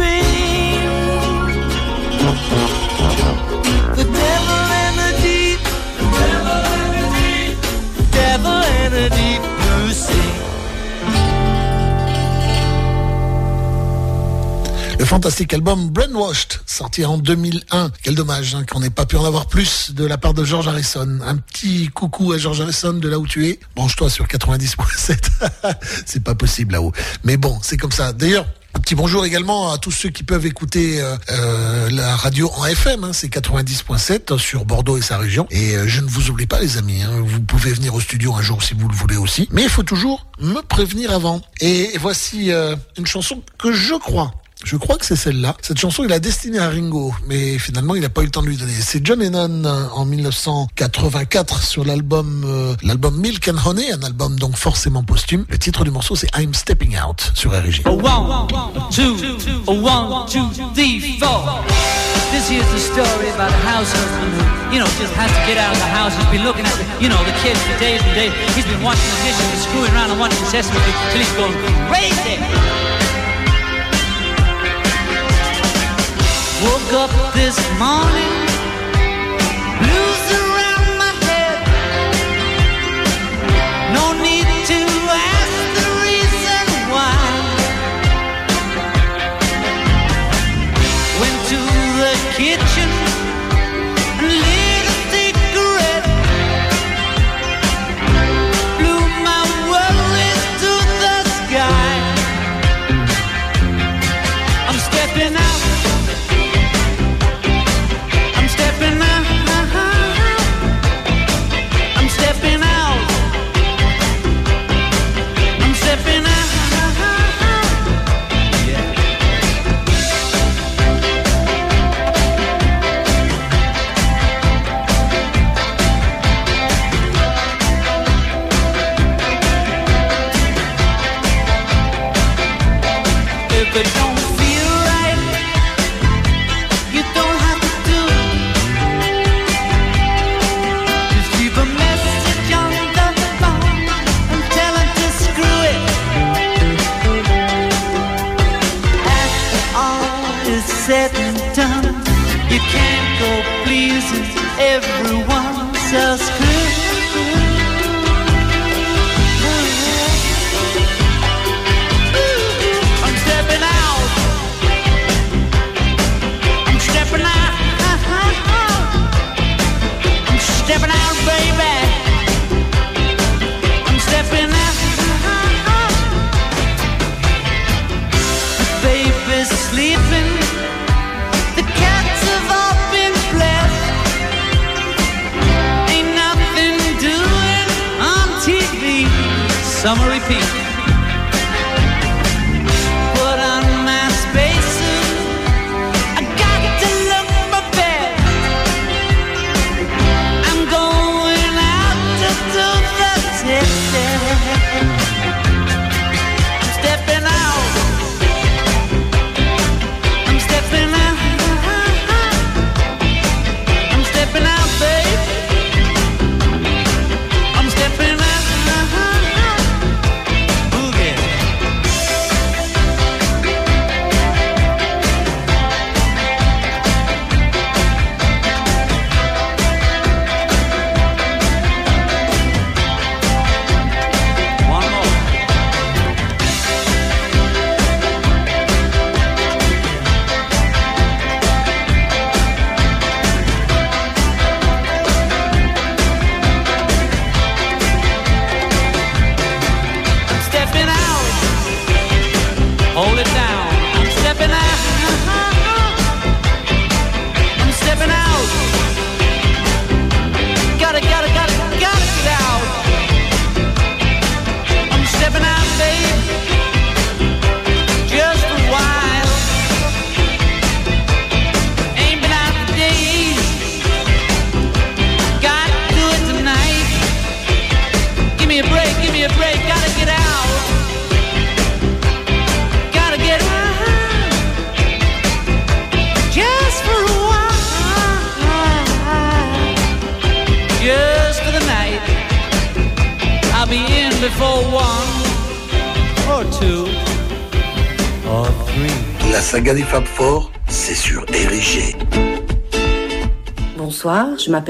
fantastique album Brainwashed, sorti en 2001. Quel dommage hein, qu'on n'ait pas pu en avoir plus de la part de George Harrison. Un petit coucou à George Harrison de là où tu es. Branche-toi sur 90.7. c'est pas possible là-haut. Mais bon, c'est comme ça. D'ailleurs, un petit bonjour également à tous ceux qui peuvent écouter euh, euh, la radio en FM, hein, c'est 90.7 sur Bordeaux et sa région. Et euh, je ne vous oublie pas les amis, hein, vous pouvez venir au studio un jour si vous le voulez aussi. Mais il faut toujours me prévenir avant. Et voici une chanson que je crois Je crois que c'est celle-là. Cette chanson, il a destiné à Ringo, mais finalement, il n'a pas eu le temps de lui donner. C'est John Lennon euh, en 1984 sur l'album euh, l'album Milk and Honey, un album donc forcément posthume. Le titre du morceau, c'est I'm Stepping Out sur RG. One, one, two, three, four. This here's the story about a house husband who, you know, just has to get out of the house. He's been looking at the, you know, the kids for days and days. He's been watching the dishes and screwing around and watching Sesame Street till he's going crazy. Woke up this morning, blues around my head. No need to ask the reason why. Went to the kitchen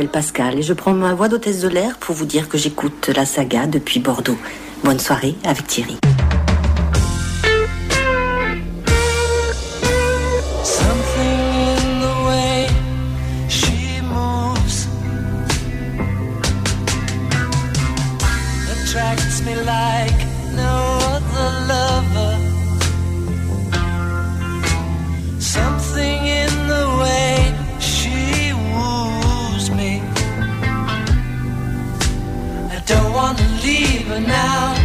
Pascal et je prends ma voix d'hôtesse de l'air pour vous dire que j'écoute la saga depuis Bordeaux. Bonne soirée avec Thierry. for now.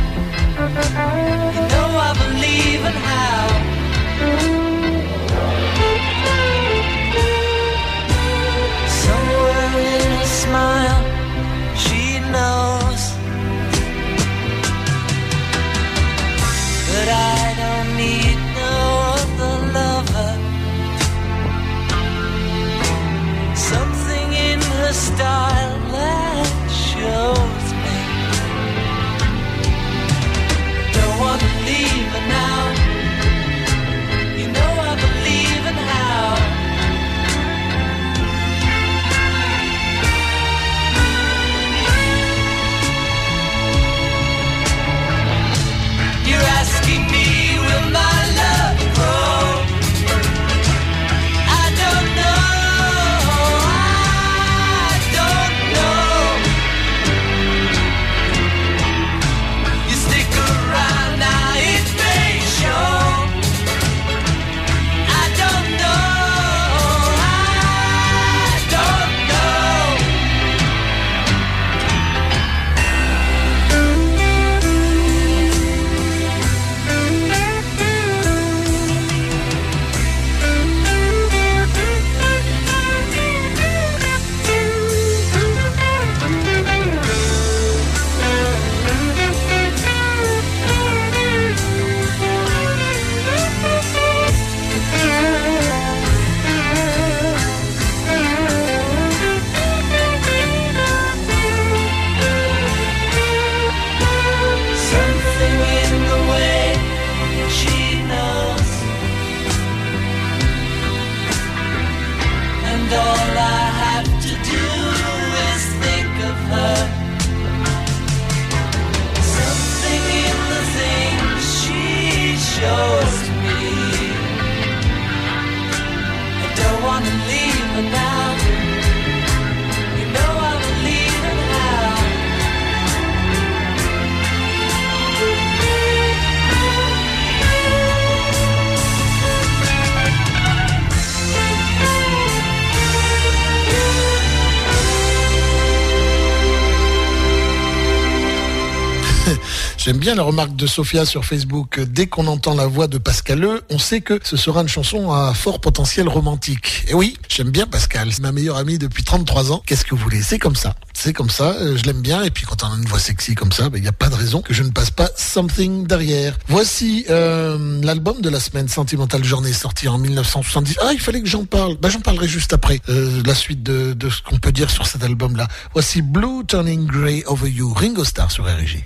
Bien la remarque de Sophia sur Facebook. Dès qu'on entend la voix de Pascal on sait que ce sera une chanson à fort potentiel romantique. Et oui, j'aime bien Pascal. C'est ma meilleure amie depuis 33 ans. Qu'est-ce que vous voulez? C'est comme ça. C'est comme ça. euh, je l'aime bien. Et puis quand on a une voix sexy comme ça, il n'y a pas de raison que je ne passe pas Something derrière. Voici euh, l'album de la semaine Sentimental Journée sorti en 1970. Ah, il fallait que j'en parle. Bah, j'en parlerai juste après. euh, la suite de, de ce qu'on peut dire sur cet album-là. Voici Blue Turning Grey Over You, Ringo Starr sur RG.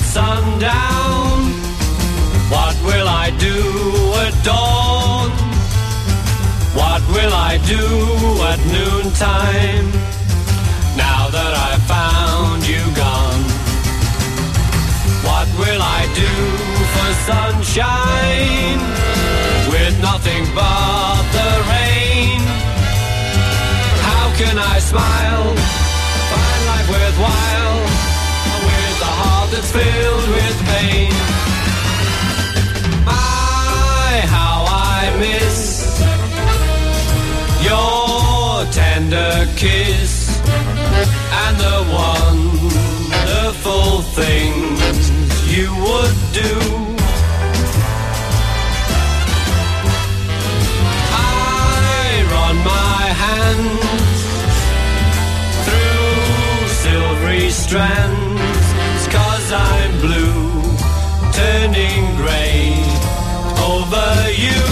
At sundown? What will I do at dawn? What will I do and the wonderful things you would do. I run my hands through silvery strands, 'cause I'm blue, turning grey over you.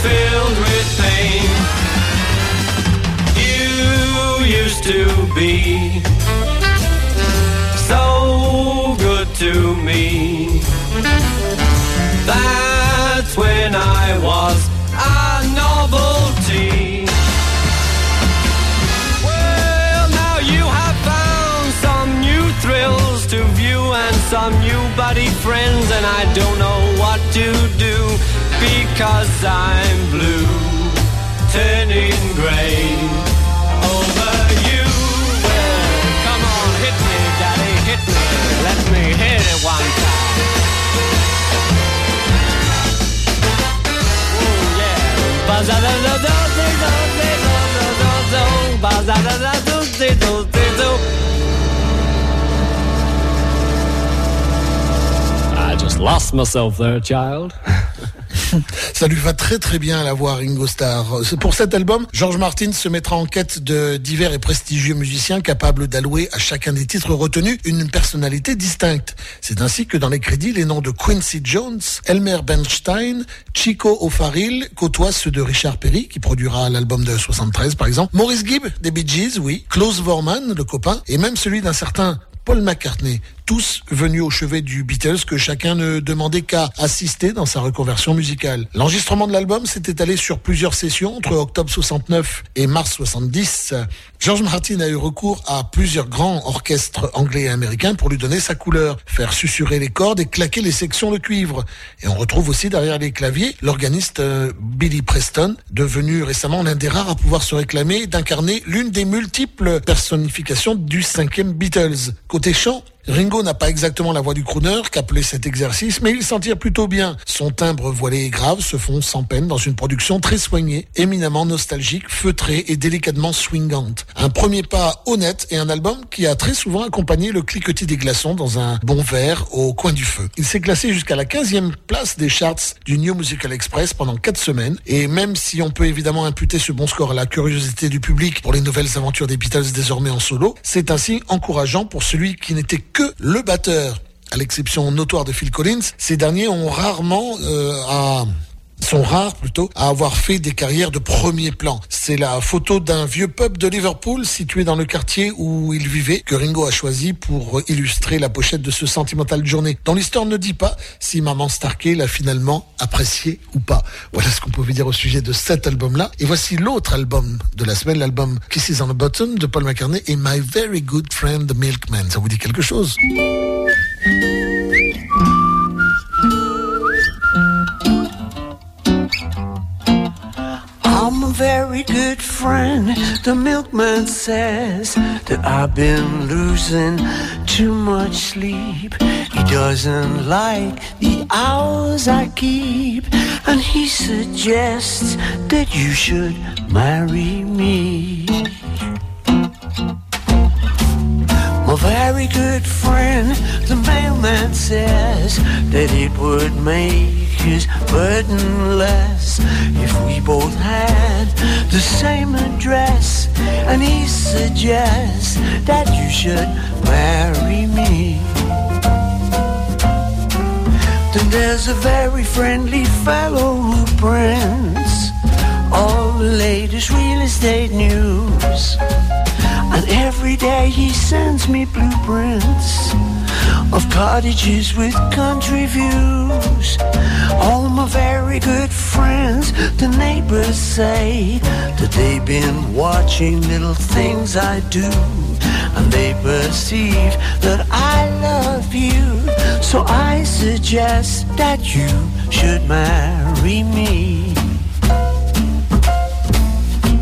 Filled with pain. You used to be so good to me. That's when I was a novelty. Well, now you have found some new thrills to view and some new buddy friends, and I don't know Cause I'm blue, turning grey over you. Well, come on, hit me, daddy, hit me. Let me hear it one time. Ooh, yeah. Buzz da da da da da da I just lost myself there, child. Ça lui va très très bien à la voix Ringo Starr. Pour cet album, George Martin se mettra en quête de divers et prestigieux musiciens capables d'allouer à chacun des titres retenus une personnalité distincte. C'est ainsi que dans les crédits, les noms de Quincy Jones, Elmer Bernstein, Chico O'Farrill côtoient ceux de Richard Perry, qui produira l'album de 73 par exemple, Maurice Gibb des Bee Gees, oui, Klaus Vorman, le copain, et même celui d'un certain Paul McCartney, tous venus au chevet du Beatles que chacun ne demandait qu'à assister dans sa reconversion musicale. L'enregistrement de l'album s'est étalé sur plusieurs sessions entre octobre 69 et mars 70. George Martin a eu recours à plusieurs grands orchestres anglais et américains pour lui donner sa couleur, faire susurrer les cordes et claquer les sections de cuivre. Et on retrouve aussi derrière les claviers l'organiste euh, Billy Preston, devenu récemment l'un des rares à pouvoir se réclamer d'incarner l'une des multiples personnifications du cinquième Beatles. Côté chant, Ringo n'a pas exactement la voix du crooner qu'appelait cet exercice, mais il s'en tire plutôt bien. Son timbre voilé et grave se fond sans peine dans une production très soignée, éminemment nostalgique, feutrée et délicatement swingante. Un premier pas honnête et un album qui a très souvent accompagné le cliquetis des glaçons dans un bon verre au coin du feu. Il s'est classé jusqu'à la 15e place des charts du New Musical Express pendant 4 semaines, et même si on peut évidemment imputer ce bon score à la curiosité du public pour les nouvelles aventures des Beatles désormais en solo, c'est ainsi encourageant pour celui qui n'était que le batteur. À l'exception notoire de Phil Collins, ces derniers ont rarement euh, à sont rares plutôt à avoir fait des carrières de premier plan. C'est la photo d'un vieux pub de Liverpool situé dans le quartier où il vivait que Ringo a choisi pour illustrer la pochette de ce sentimental journée. Dont l'histoire ne dit pas si Maman Starkey l'a finalement apprécié ou pas. Voilà ce qu'on pouvait dire au sujet de cet album-là. Et voici l'autre album de la semaine, l'album Kisses on the Bottom de Paul McCartney et My Very Good Friend the Milkman. Ça vous dit quelque chose? Very good friend. The milkman says that I've been losing too much sleep. He doesn't like the hours I keep, and he suggests that you should marry me. My very good friend, the mailman says that it would make his burden less if we both had the same address. And he suggests that you should marry me. Then there's a very friendly fellow who prints all the latest real estate news. And every day he sends me blueprints of cottages with country views. All my very good friends, the neighbors say that they've been watching little things I do. And they perceive that I love you. So I suggest that you should marry me.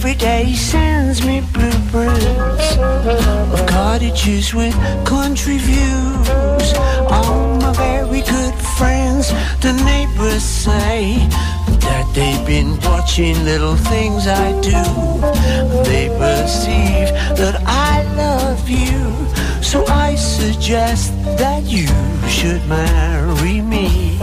every day sends me blueprints of cottages with country views. All my very good friends, the neighbors say that they've been watching little things I do. They perceive that I love you, so I suggest that you should marry me.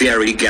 Fairy Gal.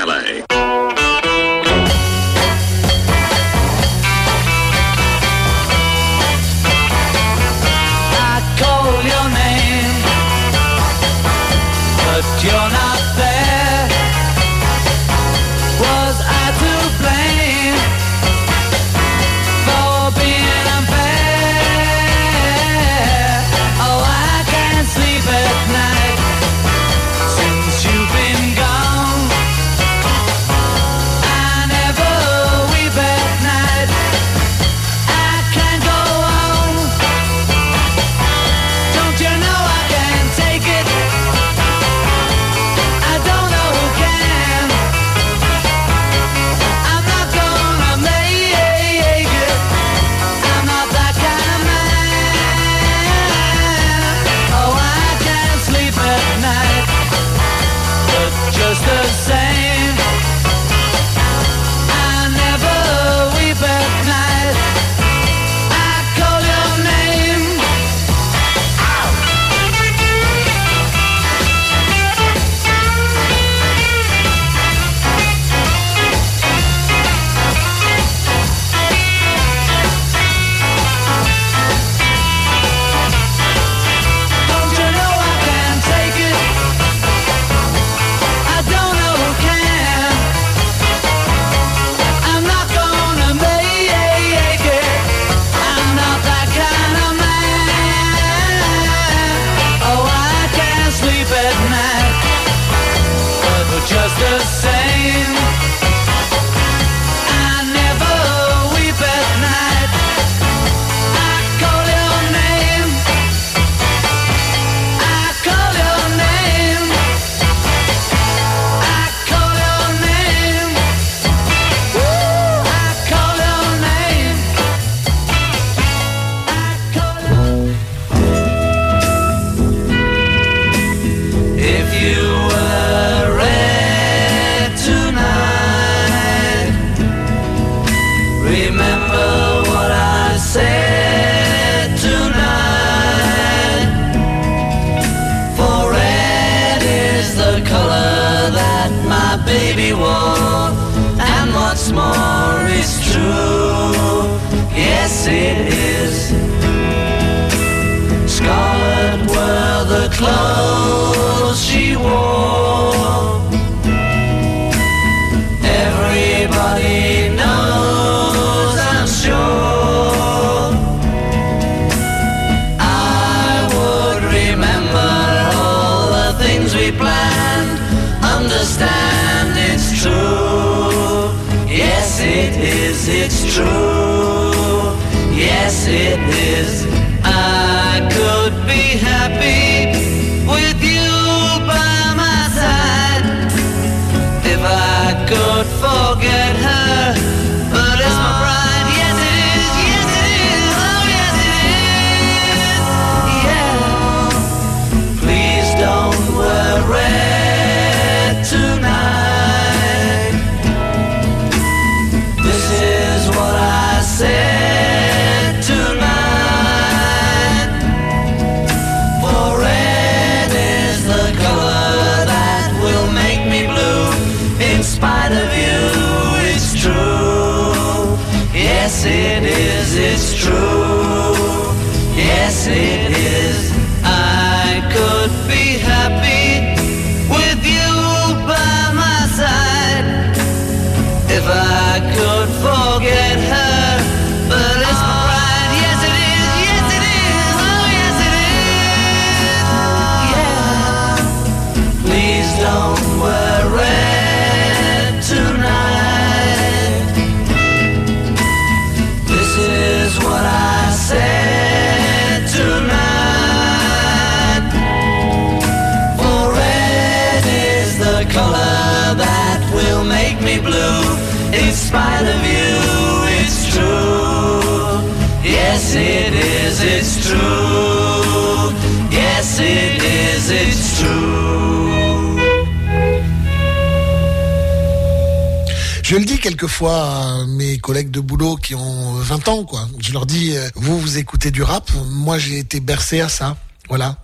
qui ont euh, 20 ans, quoi. Je leur dis, euh, vous, vous écoutez du rap, moi j'ai été bercé à ça. Voilà,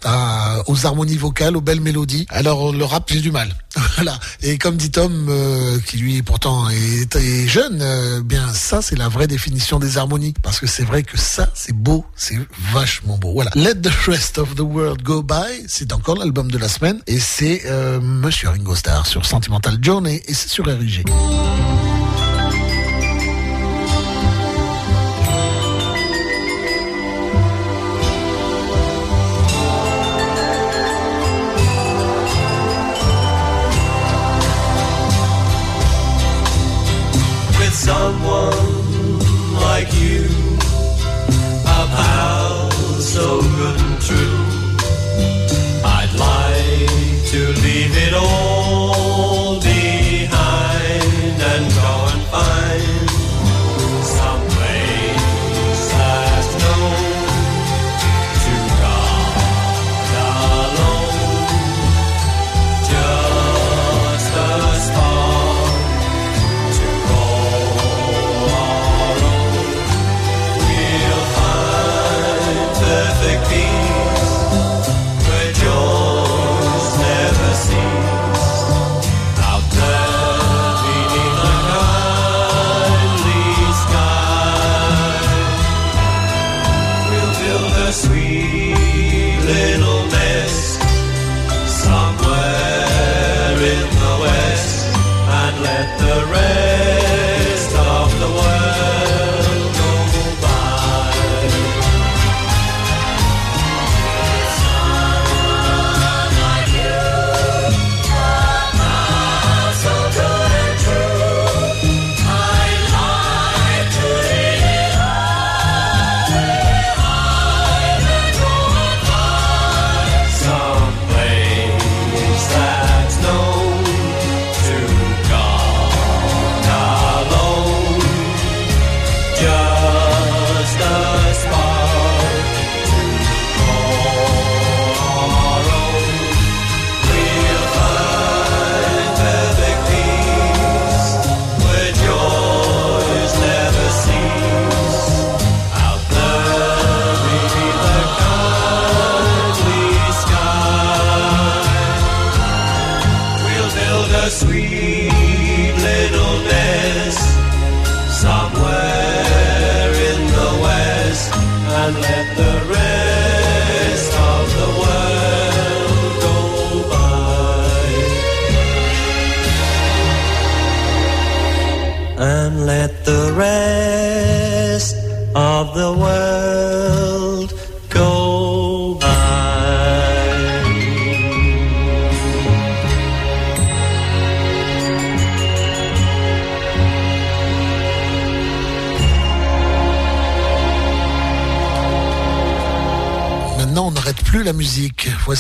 aux harmonies vocales, aux belles mélodies. Alors le rap, j'ai du mal. voilà. Et comme dit Tom, euh, qui lui pourtant est, jeune, bien ça, c'est la vraie définition des harmonies. Parce que c'est vrai que ça, c'est beau, c'est vachement beau. Voilà. Let the rest of the world go by, c'est encore l'album de la semaine. Et c'est euh, Monsieur Ringo Starr sur Sentimental Journey et c'est sur RIG.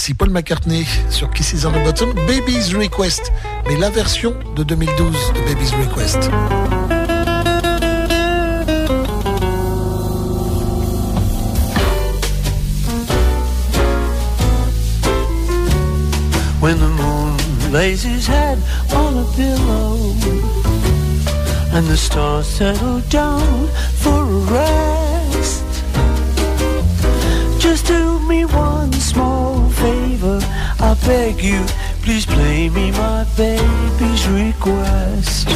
Voici Paul McCartney sur Kisses on the Bottom, Baby's Request, mais la version de 2012 de Baby's Request. when the moon lays his head on a pillow and the stars settle down for a rest. Just do me one small favor, I beg you, please play me my baby's request.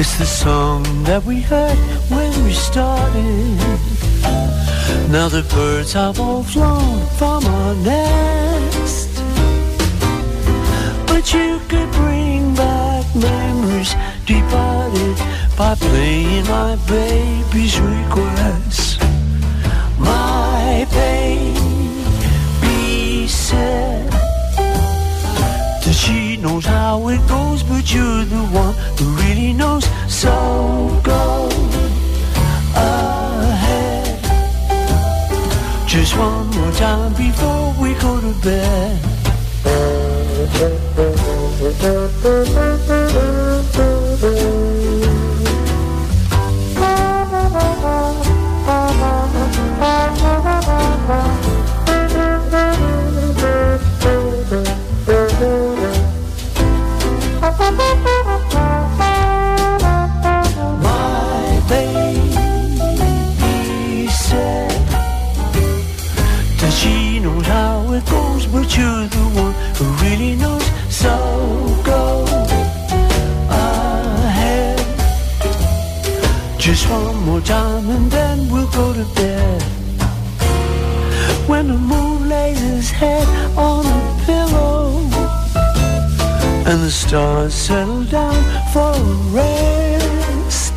It's the song that we heard when we started. Now the birds have all flown from our nest. But you could bring back memories departed by playing my baby's request. My baby that she knows how it goes, but you're the one who really knows. So go ahead. Just one more time before we go to bed. When the moon lays his head on a pillow and the stars settle down for a rest.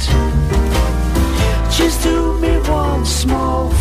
Just do me one small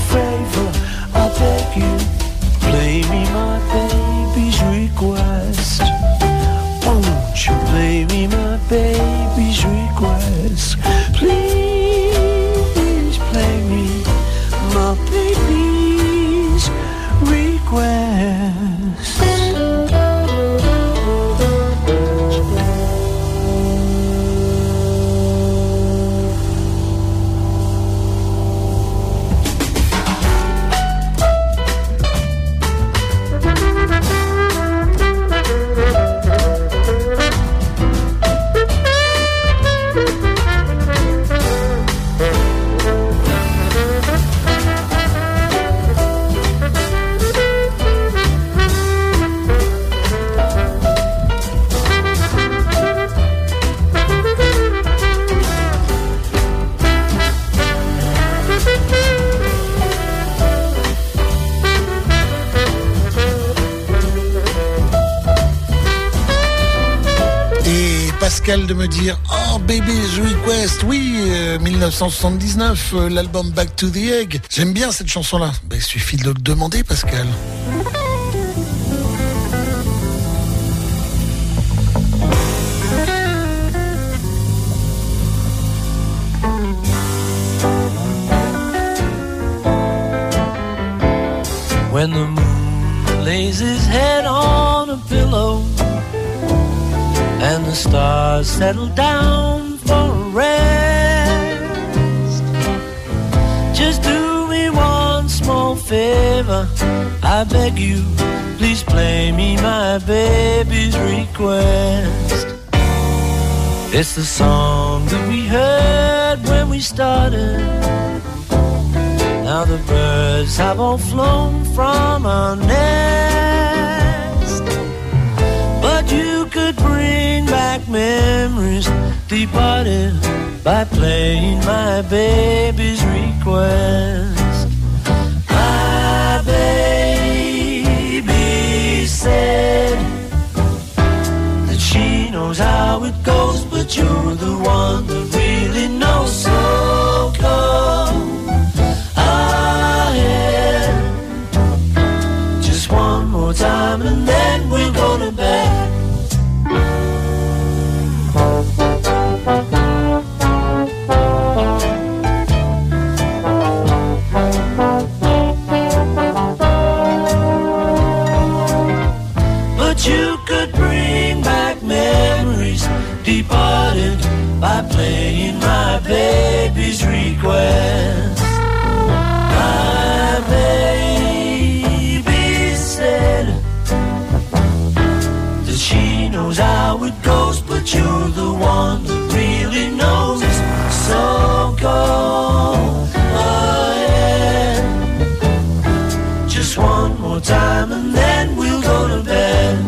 1979, euh, l'album Back to the Egg. J'aime bien cette chanson-là. Ben, il suffit de le demander, Pascal. It's the song that we heard when we started. Now the birds have all flown from our nest. But you could bring back memories departed by playing my baby's request. My baby said that she knows how it goes, but you're the one that really knows. So come ahead. Just one more time and then we're gonna bed time and then we'll go to bed.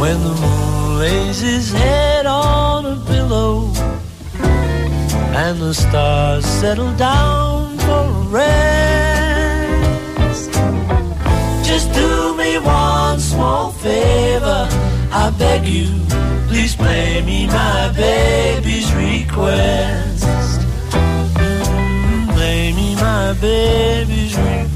When the moon lays his head on a pillow and the stars settle down for a rest. Just do me one small favor, I beg you, please play me my baby's request. Mm, Play me my baby's request.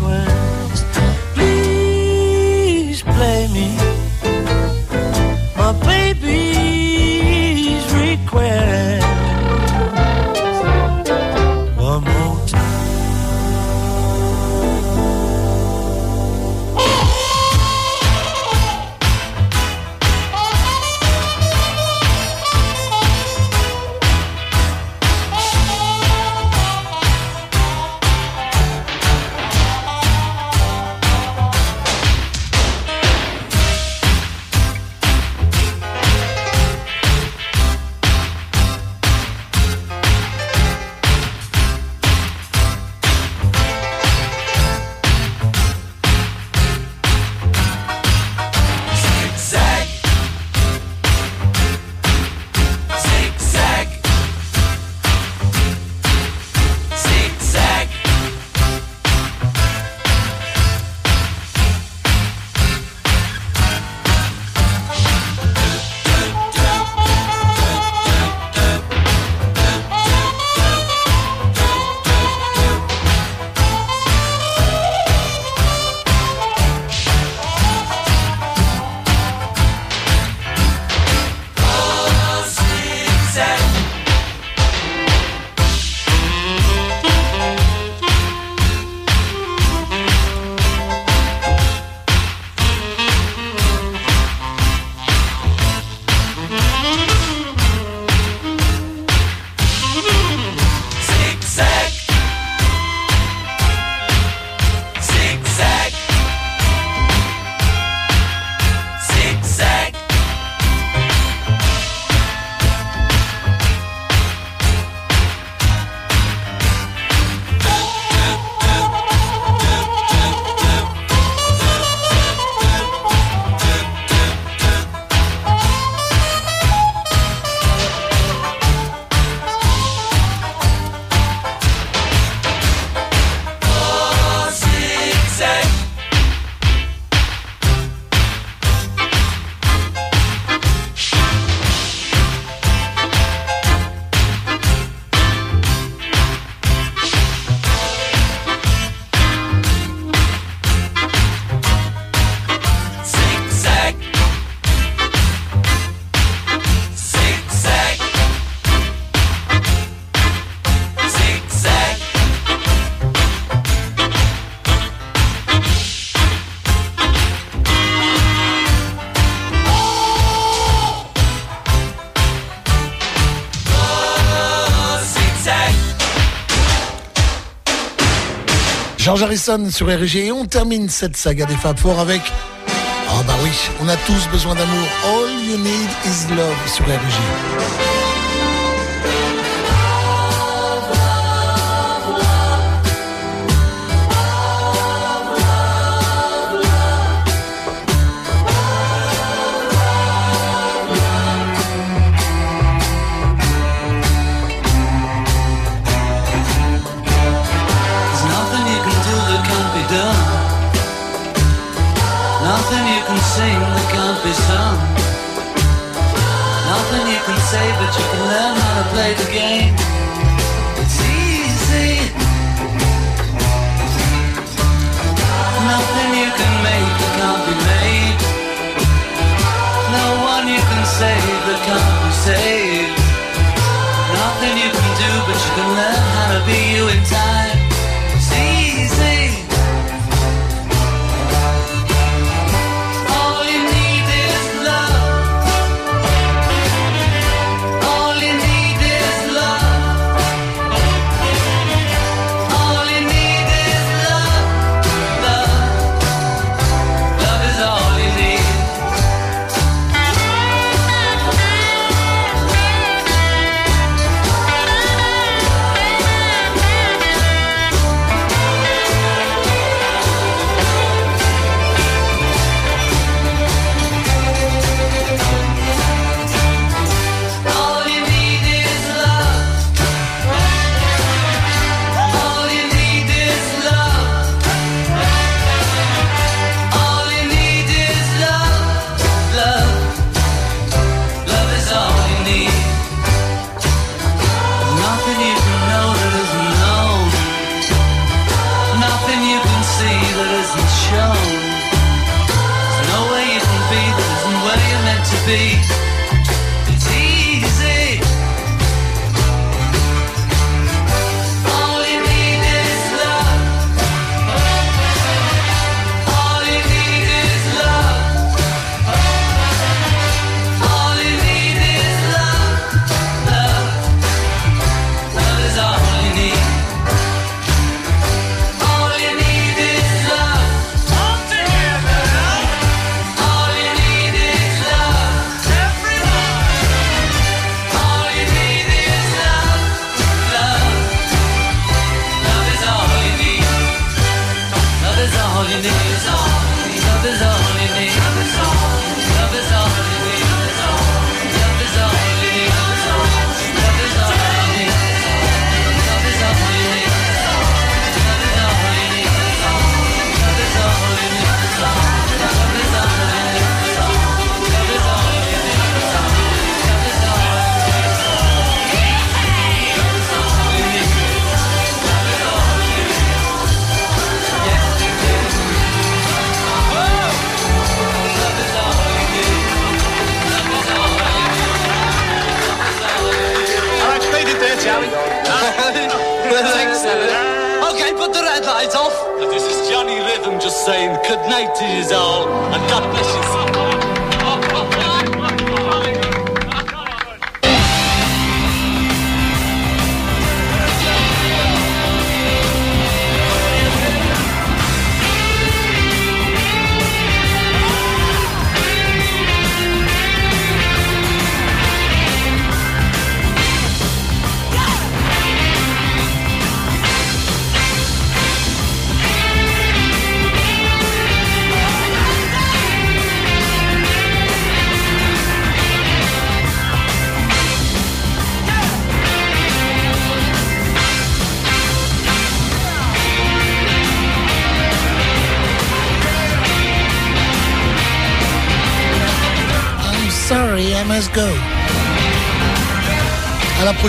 George Harrison sur RG et on termine cette saga des Fab Four avec Ah bah oui, on a tous besoin d'amour. All you need is love sur RG.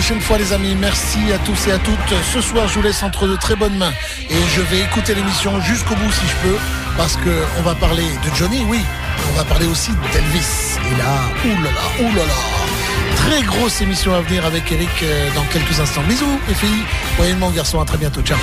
prochaine fois, les amis. Merci à tous et à toutes. Ce soir, je vous laisse entre de très bonnes mains et je vais écouter l'émission jusqu'au bout si je peux, parce que on va parler de Johnny, oui. On va parler aussi d'Elvis. Et là, oulala, oulala. Très grosse émission à venir avec Eric euh, dans quelques instants. Bisous, les filles. Moyennement, garçon. À très bientôt. Ciao.